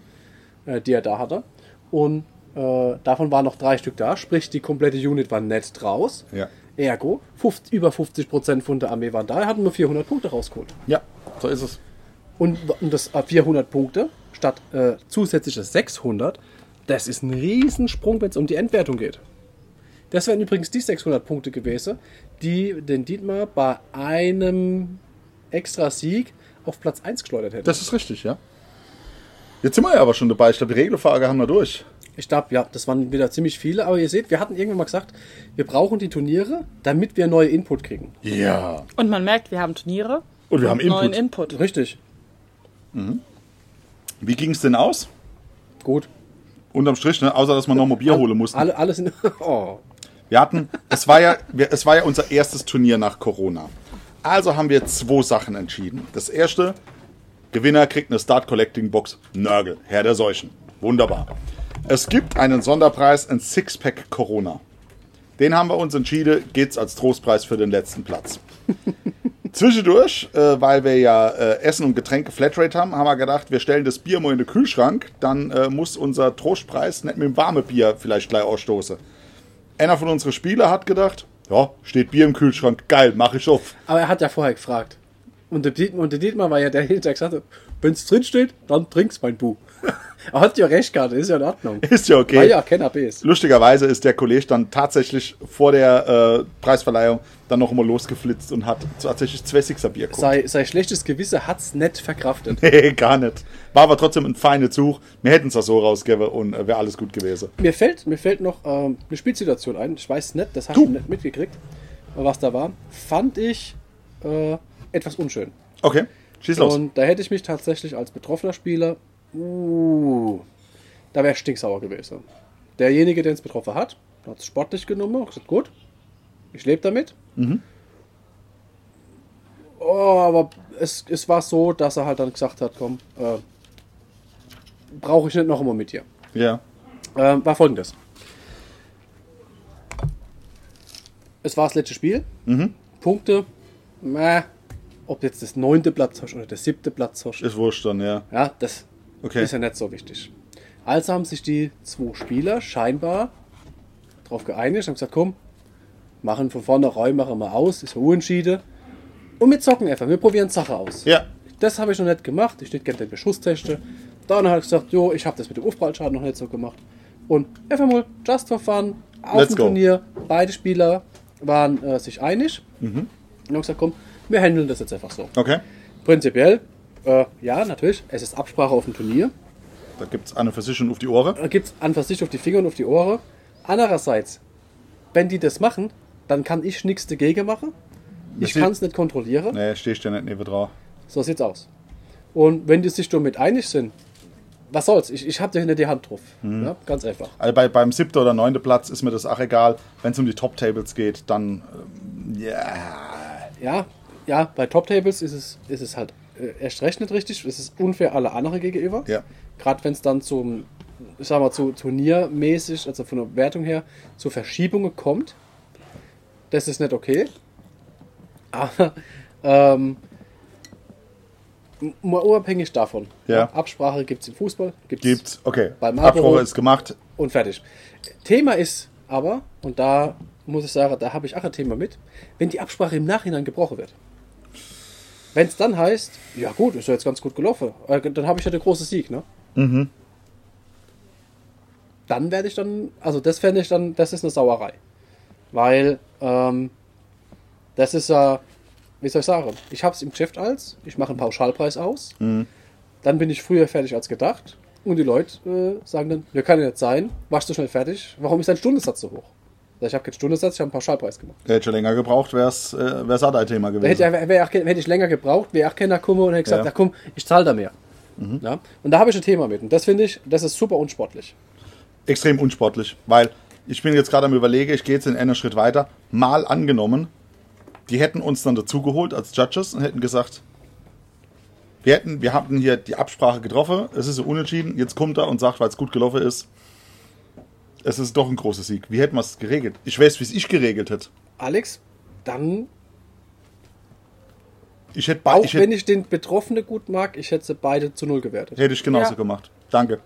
äh, die er da hatte. Und äh, davon waren noch drei Stück da. Sprich, die komplette Unit war nett draus. Ja. Ergo, 50, über 50% von der Armee waren da. Er hat nur 400 Punkte rausgeholt. Ja, so ist es. Und, und das äh, 400 Punkte statt äh, zusätzliche 600, das ist ein Riesensprung, wenn es um die Endwertung geht. Das wären übrigens die 600 Punkte gewesen, die den Dietmar bei einem extra Sieg auf Platz 1 geschleudert hätten. Das ist richtig, ja. Jetzt sind wir ja aber schon dabei. Ich glaube, die Regelfrage haben wir durch. Ich glaube, ja, das waren wieder ziemlich viele, aber ihr seht, wir hatten irgendwann mal gesagt, wir brauchen die Turniere, damit wir neue Input kriegen. Ja. Und man merkt, wir haben Turniere. Und wir haben neuen Input. Input. Richtig. Wie ging es denn aus? Gut. Unterm Strich, ne? außer dass wir noch mal Bier holen mussten. Alle, alle sind. Oh. Wir hatten, es war ja, wir, es war ja unser erstes Turnier nach Corona. Also haben wir zwei Sachen entschieden. Das erste, Gewinner kriegt eine Start Collecting Box Nörgel, Herr der Seuchen. Wunderbar. Es gibt einen Sonderpreis, ein Sixpack Corona. Den haben wir uns entschieden, geht's als Trostpreis für den letzten Platz. Zwischendurch, äh, weil wir ja äh, Essen und Getränke Flatrate haben, haben wir gedacht, wir stellen das Bier mal in den Kühlschrank, dann äh, muss unser Trostpreis nicht mit dem warmen Bier vielleicht gleich ausstoßen. Einer von unseren Spielern hat gedacht, ja, steht Bier im Kühlschrank, geil, mach ich auf. Aber er hat ja vorher gefragt. Und der Dietmar, und der Dietmar war ja der, der gesagt hat, wenn es drin steht, dann trink's mein Bu. Er hat ja recht gehabt, ist ja in Ordnung. Ist ja okay. Weil ja kein ist. Lustigerweise ist der Kollege dann tatsächlich vor der äh, Preisverleihung dann noch immer losgeflitzt und hat tatsächlich zwei Sixer Bier geholt. Sei, sei schlechtes Gewissen hat's nicht verkraftet. Nee, gar nicht. War aber trotzdem ein feiner Zug. Wir hätten es ja so rausgegeben und äh, wäre alles gut gewesen. Mir fällt, mir fällt noch ähm, eine Spielsituation ein. Ich weiß nicht, das hast Du. du nicht mitgekriegt, was da war. Fand ich äh, etwas unschön. Okay, schieß los. Und da hätte ich mich tatsächlich als betroffener Spieler, uh, da wäre ich stinksauer gewesen. Derjenige, der es betroffen hat, hat es sportlich genommen und gesagt, gut, ich lebe damit. Oh, aber es, es war so, dass er halt dann gesagt hat, komm, äh, brauche ich nicht noch immer mit dir. ja. Ähm, war folgendes. Es war das letzte Spiel. Punkte, meh, ob jetzt das neunte Platz hast oder der siebte Platz hast. Ist wurscht dann, ja. Ja, das Okay. ist ja nicht so wichtig. Also haben sich die zwei Spieler scheinbar darauf geeinigt und gesagt, komm, machen von vornherein, machen wir aus, ist ja unentschieden. Und wir zocken einfach, wir probieren Sache aus. Ja. Das habe ich noch nicht gemacht, ich nicht gerne den Beschussteste. Dann habe ich gesagt, jo, ich habe das mit dem Aufprallschaden noch nicht so gemacht. Und einfach mal just for fun, auf Let's dem go. Turnier, beide Spieler waren äh, sich einig. Mhm. Und haben gesagt, komm, wir handeln das jetzt einfach so. Okay. Prinzipiell, äh, ja, natürlich, es ist Absprache auf dem Turnier. Da gibt es eine Versicherung auf die Ohren. Da gibt es an für sich auf die Finger und auf die Ohren. Andererseits, wenn die das machen, dann kann ich nichts dagegen machen. Ich kann es nicht kontrollieren. Nee, stehst du nicht neben drauf. So sieht's aus. Und wenn die sich damit einig sind, was soll's? Ich, ich habe da hinter die Hand drauf. Mhm. Ja, ganz einfach. Also bei, beim siebten oder neunten Platz ist mir das auch egal. Wenn es um die Top-Tables geht, dann ähm, ja. Ja, ja, bei Top Tables ist es, ist es halt erst recht nicht richtig. Es ist unfair alle anderen gegenüber. Ja. Gerade wenn es dann zum, ich sag mal, zu turniermäßig, also von der Wertung her, zu Verschiebungen kommt. Das ist nicht okay. Aber ähm, mal unabhängig davon. Ja. Absprache gibt es im Fußball, gibt's Gibt's. Okay. Beim Absprache ist gemacht. und fertig. Thema ist aber, und da muss ich sagen, da habe ich auch ein Thema mit, wenn die Absprache im Nachhinein gebrochen wird. Wenn es dann heißt, ja gut, ist ja jetzt ganz gut gelaufen, äh, dann habe ich ja den großen Sieg, ne? Dann werde ich dann, also das fände ich dann, das ist eine Sauerei. Weil, ähm, das ist ja, wie soll ich sagen, ich habe es im Geschäft als, ich mache einen Pauschalpreis aus, dann bin ich früher fertig als gedacht und die Leute äh, sagen dann, ja kann ja nicht sein, warst du schnell fertig, warum ist dein Stundensatz so hoch? Ich habe keinen Stundensatz, ich habe einen Pauschalpreis gemacht. Hätte schon länger gebraucht, wäre es äh, wär's auch dein Thema gewesen. hätte, wär, wär, hätte ich länger gebraucht, wäre auch keiner gekommen und hätte gesagt, Ja. ja, komm, ich zahle da mehr. Ja? Und da habe ich ein Thema mit. Und das finde ich, das ist super unsportlich. Extrem unsportlich, weil ich bin jetzt gerade am überlegen, ich gehe jetzt in einen Schritt weiter. Mal angenommen, die hätten uns dann dazugeholt als Judges und hätten gesagt, wir hätten, wir hatten hier die Absprache getroffen, es ist so unentschieden, jetzt kommt er und sagt, weil es gut gelaufen ist, es ist doch ein großer Sieg. Wie hätten wir es geregelt? Ich weiß, wie es ich geregelt hätte. Alex, dann, Ich hätte, auch ich wenn hätte, ich den Betroffenen gut mag, ich hätte sie beide zu null gewertet. hätte ich genauso Ja. gemacht. Danke.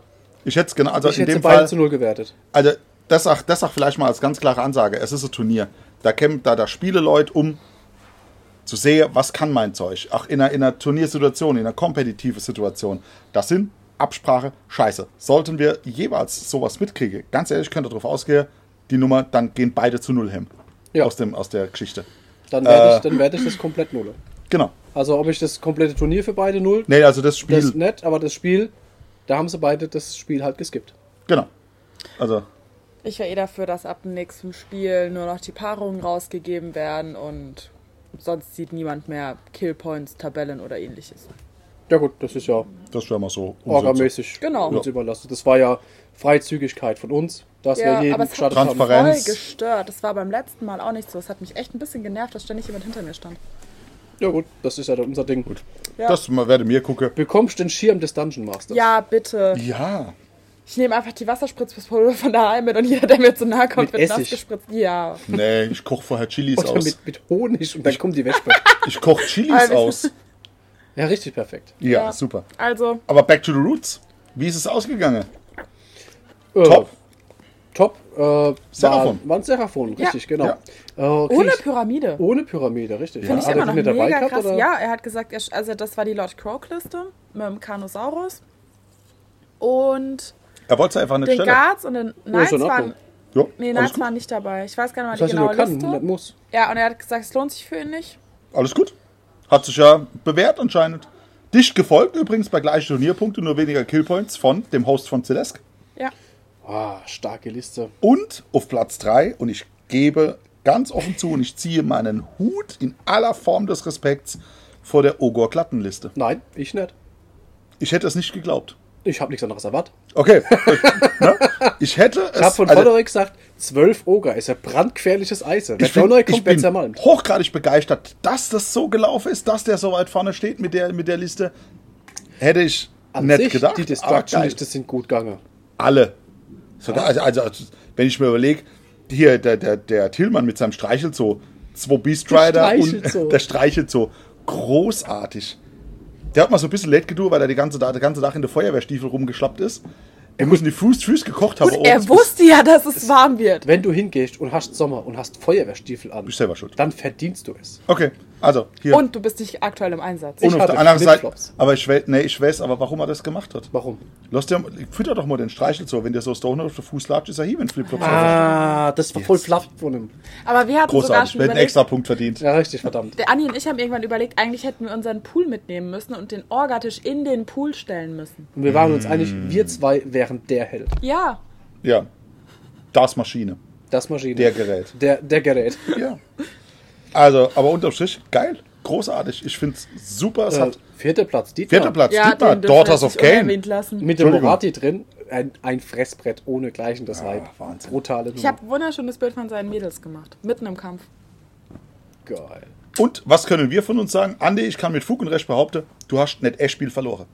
Ich hätte es genau, also ich in hätte sie dem beide Fall. zu null gewertet. Also, das sag, das vielleicht mal als ganz klare Ansage. Es ist ein Turnier. Da kämpft, da, da spiele Leute um zu sehen, was kann mein Zeug. Auch in einer, in einer Turniersituation, in einer kompetitiven Situation. Das sind Absprache, scheiße. Sollten wir jeweils sowas mitkriegen, ganz ehrlich, könnt ihr darauf ausgehen, die Nummer, dann gehen beide zu null hin. Ja. Aus, dem, aus der Geschichte. Dann werde Äh. ich, dann werde ich das komplett null. Genau. Also ob ich das komplette Turnier für beide null, Nee, also das Spiel. das ist nett, aber das Spiel, da haben sie beide das Spiel halt geskippt. genau. Also, Ich wäre eh dafür, dass ab dem nächsten Spiel nur noch die Paarungen rausgegeben werden und sonst sieht niemand mehr Killpoints, Tabellen oder ähnliches. Ja gut, das ist ja Das wäre mal so. Orgamäßig Genau. uns überlassen. Das war ja Freizügigkeit von uns, dass Ja, wir jeden aber es hat mich voll gestört. Das war beim letzten Mal auch nicht so. Es hat mich echt ein bisschen genervt, dass ständig jemand hinter mir stand. Ja gut, das ist ja dann unser Ding. Ja, Das mal werde mir gucken. Bekommst den Schirm des Dungeon Masters. ja bitte. Ja. Ich nehme einfach die Wasserspritzpistole von daheim mit und jeder, der mir zu nahe kommt, Mit wird nass Essig. gespritzt. Ja. Nee, ich koche vorher Chilis Oder aus. mit, mit Honig und dann kommt die Wespe. Ich koche Chilis aus. Ja, richtig perfekt. Ja, Ja. super. Also, Aber back to the roots. Wie ist es ausgegangen? Äh, Top. Top. Äh, Seraphon. War, war ein Seraphon, richtig, genau. Ja. Äh, ohne ich- Pyramide. ohne Pyramide, richtig. Finde ich Hat er immer die noch mega dabei gehabt, krass. oder? Ja, er hat gesagt, er, also das war die Lord Croak-Liste mit dem Carnosaurus. Und Er wollte einfach nicht den stellen. Guards und den Knights in Ordnung. waren, Ja, nee, Knights waren nicht dabei. Ich weiß gar nicht Das mal heißt, die er genaue kann, Liste. muss. Ja, und er hat gesagt, es lohnt sich für ihn nicht. alles gut. Hat sich ja bewährt anscheinend. Dicht gefolgt übrigens bei gleichen Turnierpunkten, nur weniger Killpoints von dem Host von Celeste. Ja. Ah, starke Liste. Und auf Platz 3, und ich gebe ganz offen zu, und ich ziehe meinen Hut in aller Form des Respekts vor der Ogor-Klattenliste. Nein, ich nicht. Ich hätte es nicht geglaubt. Ich habe nichts anderes erwartet. Okay. ne? Ich hätte es. Ich habe von also, vornherein gesagt, zwölf Oger ist ja brandgefährliches Eis. Wer ich bin, neu kommt, wird's zermalmt. hochgradig begeistert, dass das so gelaufen ist, dass der so weit vorne steht mit der, mit der Liste. Hätte ich An nicht sich, gedacht. die. Destruction-Liste sind gut gegangen. Alle. Sogar, also, also, wenn ich mir überlege, hier, der, der, der Tillmann mit seinem Streichelt so, zwei Beast Der Rider streichelt und so. der streichelt so. Großartig. Der hat mal so ein bisschen late gedauert, weil er die ganze, der ganze Tag in der Feuerwehrstiefel rumgeschlappt ist. Er muss die Fuß, Füße gekocht haben. Und er wusste ja, dass es warm wird. Wenn du hingehst und hast Sommer und hast Feuerwehrstiefel an, Bist selber schuld. dann verdienst du es. Okay, also hier. Und du bist nicht aktuell im Einsatz. Und Ich auf der anderen Seite, aber ich weiß, nee, ich weiß aber, warum er das gemacht hat. Warum? Lass dir, fütter doch mal den Streichel so, wenn der so Stone auf der Fuß latscht, ist er hier, wenn Flipflops. Ah, das war voll fluff von ihm. Aber wir hatten sogar Großartig, schon wir hätten extra Punkt verdient. Ja, richtig, verdammt. der Anni und ich haben irgendwann überlegt, eigentlich hätten wir unseren Pool mitnehmen müssen und den Orgatisch in den Pool stellen müssen. Und wir waren uns einig, wir zwei wären der Held. Ja. Ja, das Maschine, Das Maschine. der Gerät. Der, der Gerät. Ja. Also, aber unterm Strich, geil, großartig. Ich finde es super. Es Äh, hat vierter Platz, Dietmar. vierter Platz, Ja, Dietmar, Daughters of Cain. Mit dem. Morati drin. Ein, ein Fressbrett ohne Gleichen, das Weib. Wahnsinn. Brutale Ich habe wunderschönes Bild von seinen Mädels gemacht. Mitten im Kampf. Geil. Und was können wir von uns sagen? Andi, ich kann mit Fug und Recht behaupten, du hast nicht echt Spiel verloren.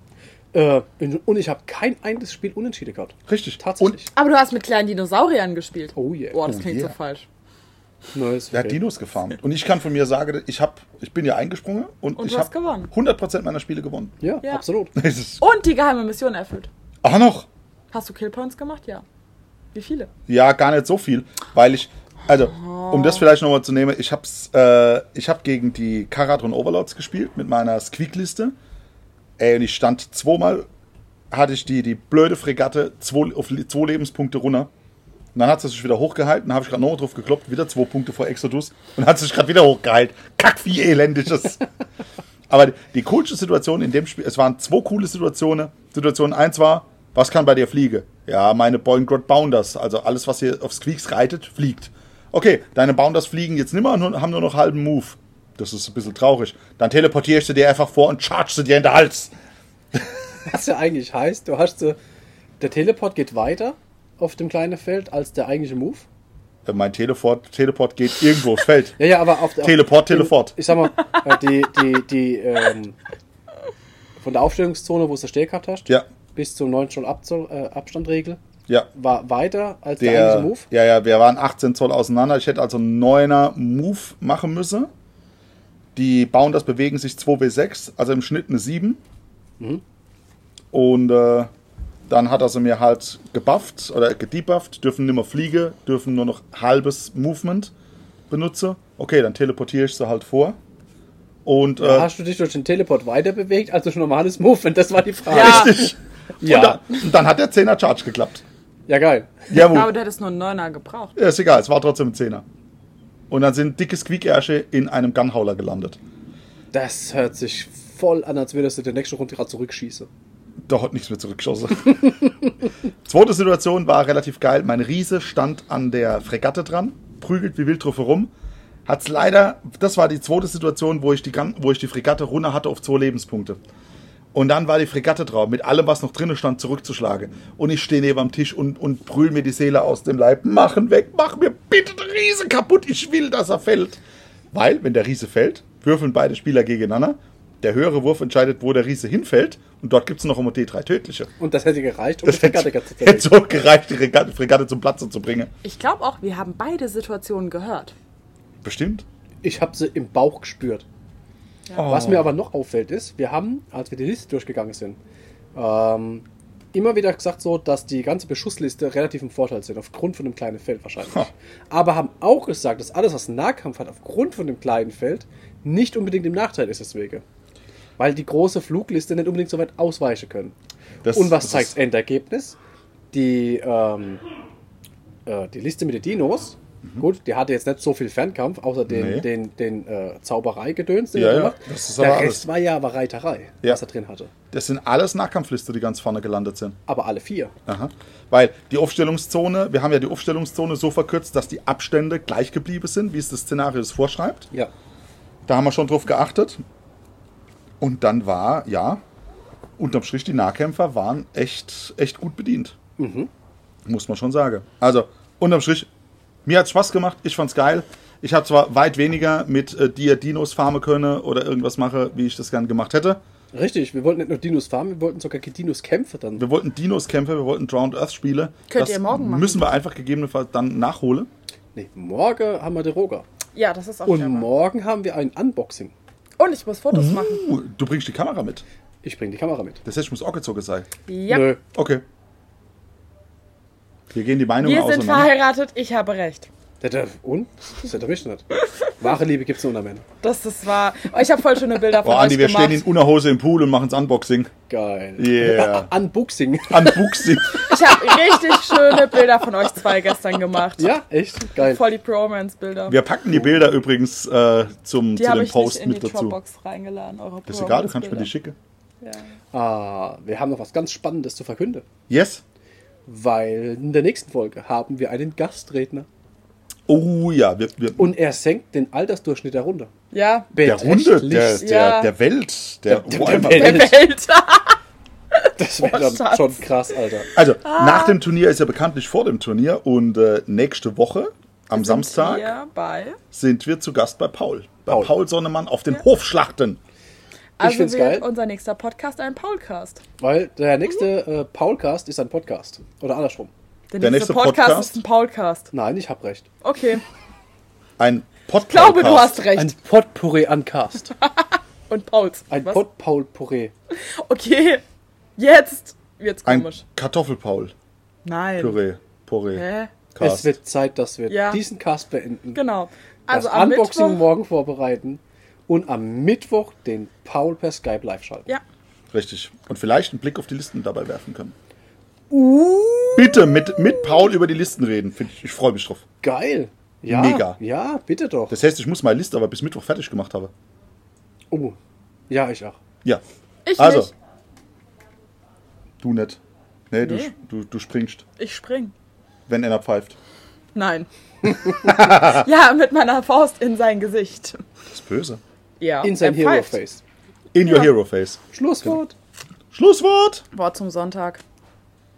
Äh, und ich habe kein einziges Spiel unentschieden gehabt. Richtig. Tatsächlich. Aber du hast mit kleinen Dinosauriern gespielt. Oh yeah. Boah, das Oh klingt yeah. so falsch. Neues. Der hat Dinos gefarmt. Und ich kann von mir sagen, ich, hab, ich bin ja eingesprungen und, Und ich habe gewonnen. 100% meiner Spiele gewonnen. Ja, Ja. absolut. Und die geheime Mission erfüllt. ach noch? Hast du Killpoints gemacht? Ja. Wie viele? Ja, gar nicht so viel, weil ich, also, um das vielleicht nochmal zu nehmen, ich hab's, äh, ich hab gegen die Karatron Overlords gespielt mit meiner Squeak-Liste. Ey, und ich stand zweimal, hatte ich die, die blöde Fregatte zwei, auf zwei Lebenspunkte runter. Und dann hat sie sich wieder hochgehalten, habe ich gerade nochmal drauf gekloppt, wieder zwei Punkte vor Exodus und hat sich gerade wieder hochgehalten. Kack, wie elendig. Aber die, coolste Situation in dem Spiel, es waren zwei coole Situationen. Situation eins war, was kann bei dir fliegen? Ja, meine Boeing Grot Bounders, also alles, was hier auf Squeaks reitet, fliegt. Okay, deine Bounders fliegen jetzt nimmer und haben nur noch halben Move. Das ist ein bisschen traurig. Dann teleportierst du dir einfach vor und chargst du dir in den Hals. Was ja eigentlich heißt, du hast so, der Teleport geht weiter auf dem kleinen Feld als der eigentliche Move. Äh, Mein Teleport, Teleport geht irgendwo aufs Feld. Ja, ja, aber auf der. Teleport, Telefort. Ich sag mal, äh, die, die, die, ähm, von der Aufstellungszone, wo du Steh gehabt hast, Ja, bis zum 9 Zoll Abzo äh, Abstandregel, ja. war weiter als der, Der, eigentliche Move. ja, ja, wir waren 18 Zoll auseinander. Ich hätte also einen 9er Move machen müssen. Die Bounders bewegen sich 2W6, also im Schnitt eine 7. Und äh, dann hat er sie mir halt gebufft oder gedebufft, dürfen nicht mehr fliegen, dürfen nur noch halbes Movement benutzen. Okay, dann teleportiere ich sie halt vor. Und äh, Hast du dich durch den Teleport weiter bewegt als durch normales Movement? Das war die Frage. Ja. richtig. Ja, Und, dann, und dann hat der 10er Charge geklappt. ja geil. Jawohl. Aber du hättest nur einen Neuner gebraucht. Ja, ist egal, es war trotzdem ein Zehner. Und dann sind dicke Squeak-Ärsche in einem Gunhauler gelandet. Das hört sich voll an, als würdest du der nächste Runde gerade zurückschießen. Da hat nichts mehr zurückgeschossen. Zweite Situation war relativ geil. Mein Riese stand an der Fregatte dran, prügelt wie wild drauf herum. Hat's leider, das war die zweite Situation, wo ich die, wo ich die Fregatte runter hatte auf zwei Lebenspunkte. Und dann war die Fregatte drauf, mit allem, was noch drinnen stand, zurückzuschlagen. Und ich stehe neben am Tisch und, und brüll mir die Seele aus dem Leib. Machen weg, mach mir bitte den Riese kaputt. Ich will, dass er fällt. Weil, wenn der Riese fällt, würfeln beide Spieler gegeneinander. Der höhere Wurf entscheidet, wo der Riese hinfällt. Und dort gibt es noch um D3 tödliche. Und das hätte gereicht, um Das die hätte, Fregatte zu hätte zerlegen. so gereicht, die Fregatte, Fregatte zum Platze zu bringen. Ich glaube auch, wir haben beide Situationen gehört. Bestimmt. Ich habe sie im Bauch gespürt. Oh. Was mir aber noch auffällt ist, wir haben, als wir die Liste durchgegangen sind, ähm, immer wieder gesagt so, dass die ganze Beschussliste relativ im Vorteil sind, aufgrund von dem kleinen Feld wahrscheinlich. Ha. Aber haben auch gesagt, dass alles, was Nahkampf hat, aufgrund von dem kleinen Feld, nicht unbedingt im Nachteil ist deswegen. Weil die große Flugliste nicht unbedingt so weit ausweichen können. Das- Und was zeigt das Endergebnis? Die, ähm, äh, die Liste mit den Dinos, gut, die hatte jetzt nicht so viel Fernkampf, außer den, Mhm. Nee. den, den äh, Zauberei-Gedöns, den Ja, er ja, gemacht. das ist Der Rest alles. war ja aber Reiterei, Ja. was er drin hatte. Das sind alles Nahkampfliste, die ganz vorne gelandet sind. Aber alle vier. Aha. Weil die Aufstellungszone, wir haben ja die Aufstellungszone so verkürzt, dass die Abstände gleich geblieben sind, wie es das Szenario es vorschreibt. Ja. Da haben wir schon drauf geachtet. Und dann war, ja, unterm Strich, die Nahkämpfer waren echt, echt gut bedient. Muss man schon sagen. Also, unterm Strich, mir hat Spaß gemacht, ich fand's geil. Ich habe zwar weit weniger mit äh, dir Dinos farmen können oder irgendwas mache, wie ich das gern gemacht hätte. Richtig, wir wollten nicht nur Dinos farmen, wir wollten sogar Dinos kämpfen dann. Wir wollten Dinos kämpfen, wir wollten Drowned Earth Spiele. Könnt das ihr morgen machen. Müssen wir einfach gegebenenfalls dann nachholen. Nee, morgen haben wir den Roger. Ja, das ist auch Und morgen haben wir ein Unboxing. Und ich muss Fotos machen. Uh, du bringst die Kamera mit. Ich bringe die Kamera mit. Das heißt, ich muss auch gezogen sein. Ja. Nö. Okay. Hier gehen die Meinungen Wir sind auseinander. verheiratet, ich habe recht. Der und? Das erwischt nicht. Wahre Liebe gibt's nur unter Männern. Das, das war. Oh, ich habe voll schöne Bilder von Boah, Andi, wir gemacht. stehen in Unterhose im Pool und machen das Unboxing. Geil. Yeah. Unboxing. Unboxing. Ich habe richtig schöne Bilder von euch zwei gestern gemacht. Ja, echt? Geil. Voll die Bromance-Bilder. Wir packen die Bilder übrigens äh, zum, Die zu dem ich Post nicht in die mit dazu. Dropbox reingeladen. Eure Das ist egal, du kannst mir die schicken. Ja. Ah, wir haben noch was ganz Spannendes zu verkünden. Yes? Weil in der nächsten Folge haben wir einen Gastredner. Oh ja, wir, wir, Und er senkt den Altersdurchschnitt herunter. ja. der Runde der, der, Ja. der Welt. Der, Der- der einfach- Welt. Der Welt. Das wäre Oh, dann Schatz. schon krass, Alter. Also, nach dem Turnier ist ja bekanntlich vor dem Turnier und äh, nächste Woche, am Samstag, Hier bei. sind wir zu Gast bei Paul. Bei Paul, Paul. Sonnemann auf den Hofschlachten. Also find's wird geil. unser nächster Podcast ein Paulcast. Weil der nächste äh, Paulcast ist ein Podcast. Oder andersrum. Der, Der nächste, nächste Podcast, Podcast? ist ein Paulcast. Nein, ich hab recht. Okay. Ein Podcast. Ich glaube, du hast recht. Ein Potpourri an Cast. Und Pauls. Ein Was? Pot-Paul-Puree. Okay. Jetzt wird's Ein komisch. Kartoffelpaul. Nein. Püree. Püree. Hä? Cast. Es wird Zeit, dass wir Ja. diesen Cast beenden. Genau. Also das am Unboxing Mittwoch. morgen vorbereiten und am Mittwoch den Paul per Skype live schalten. Ja. Richtig. Und vielleicht einen Blick auf die Listen dabei werfen können. Uh. Bitte mit, mit Paul über die Listen reden. Ich, ich freue mich drauf. Geil. Ja, Mega. Ja, bitte doch. Das heißt, ich muss meine Liste aber bis Mittwoch fertig gemacht haben. oh. Ja, ich auch. Ja. Ich Also. nicht. Du nicht. Nee, Du, Nee. du, du springst, Ich spring. wenn einer pfeift. Nein. ja, mit meiner Faust in sein Gesicht. Das ist böse. Ja. In sein er Hero. Face. In your Ja. hero face. Schlusswort. Schlusswort. Wort zum Sonntag.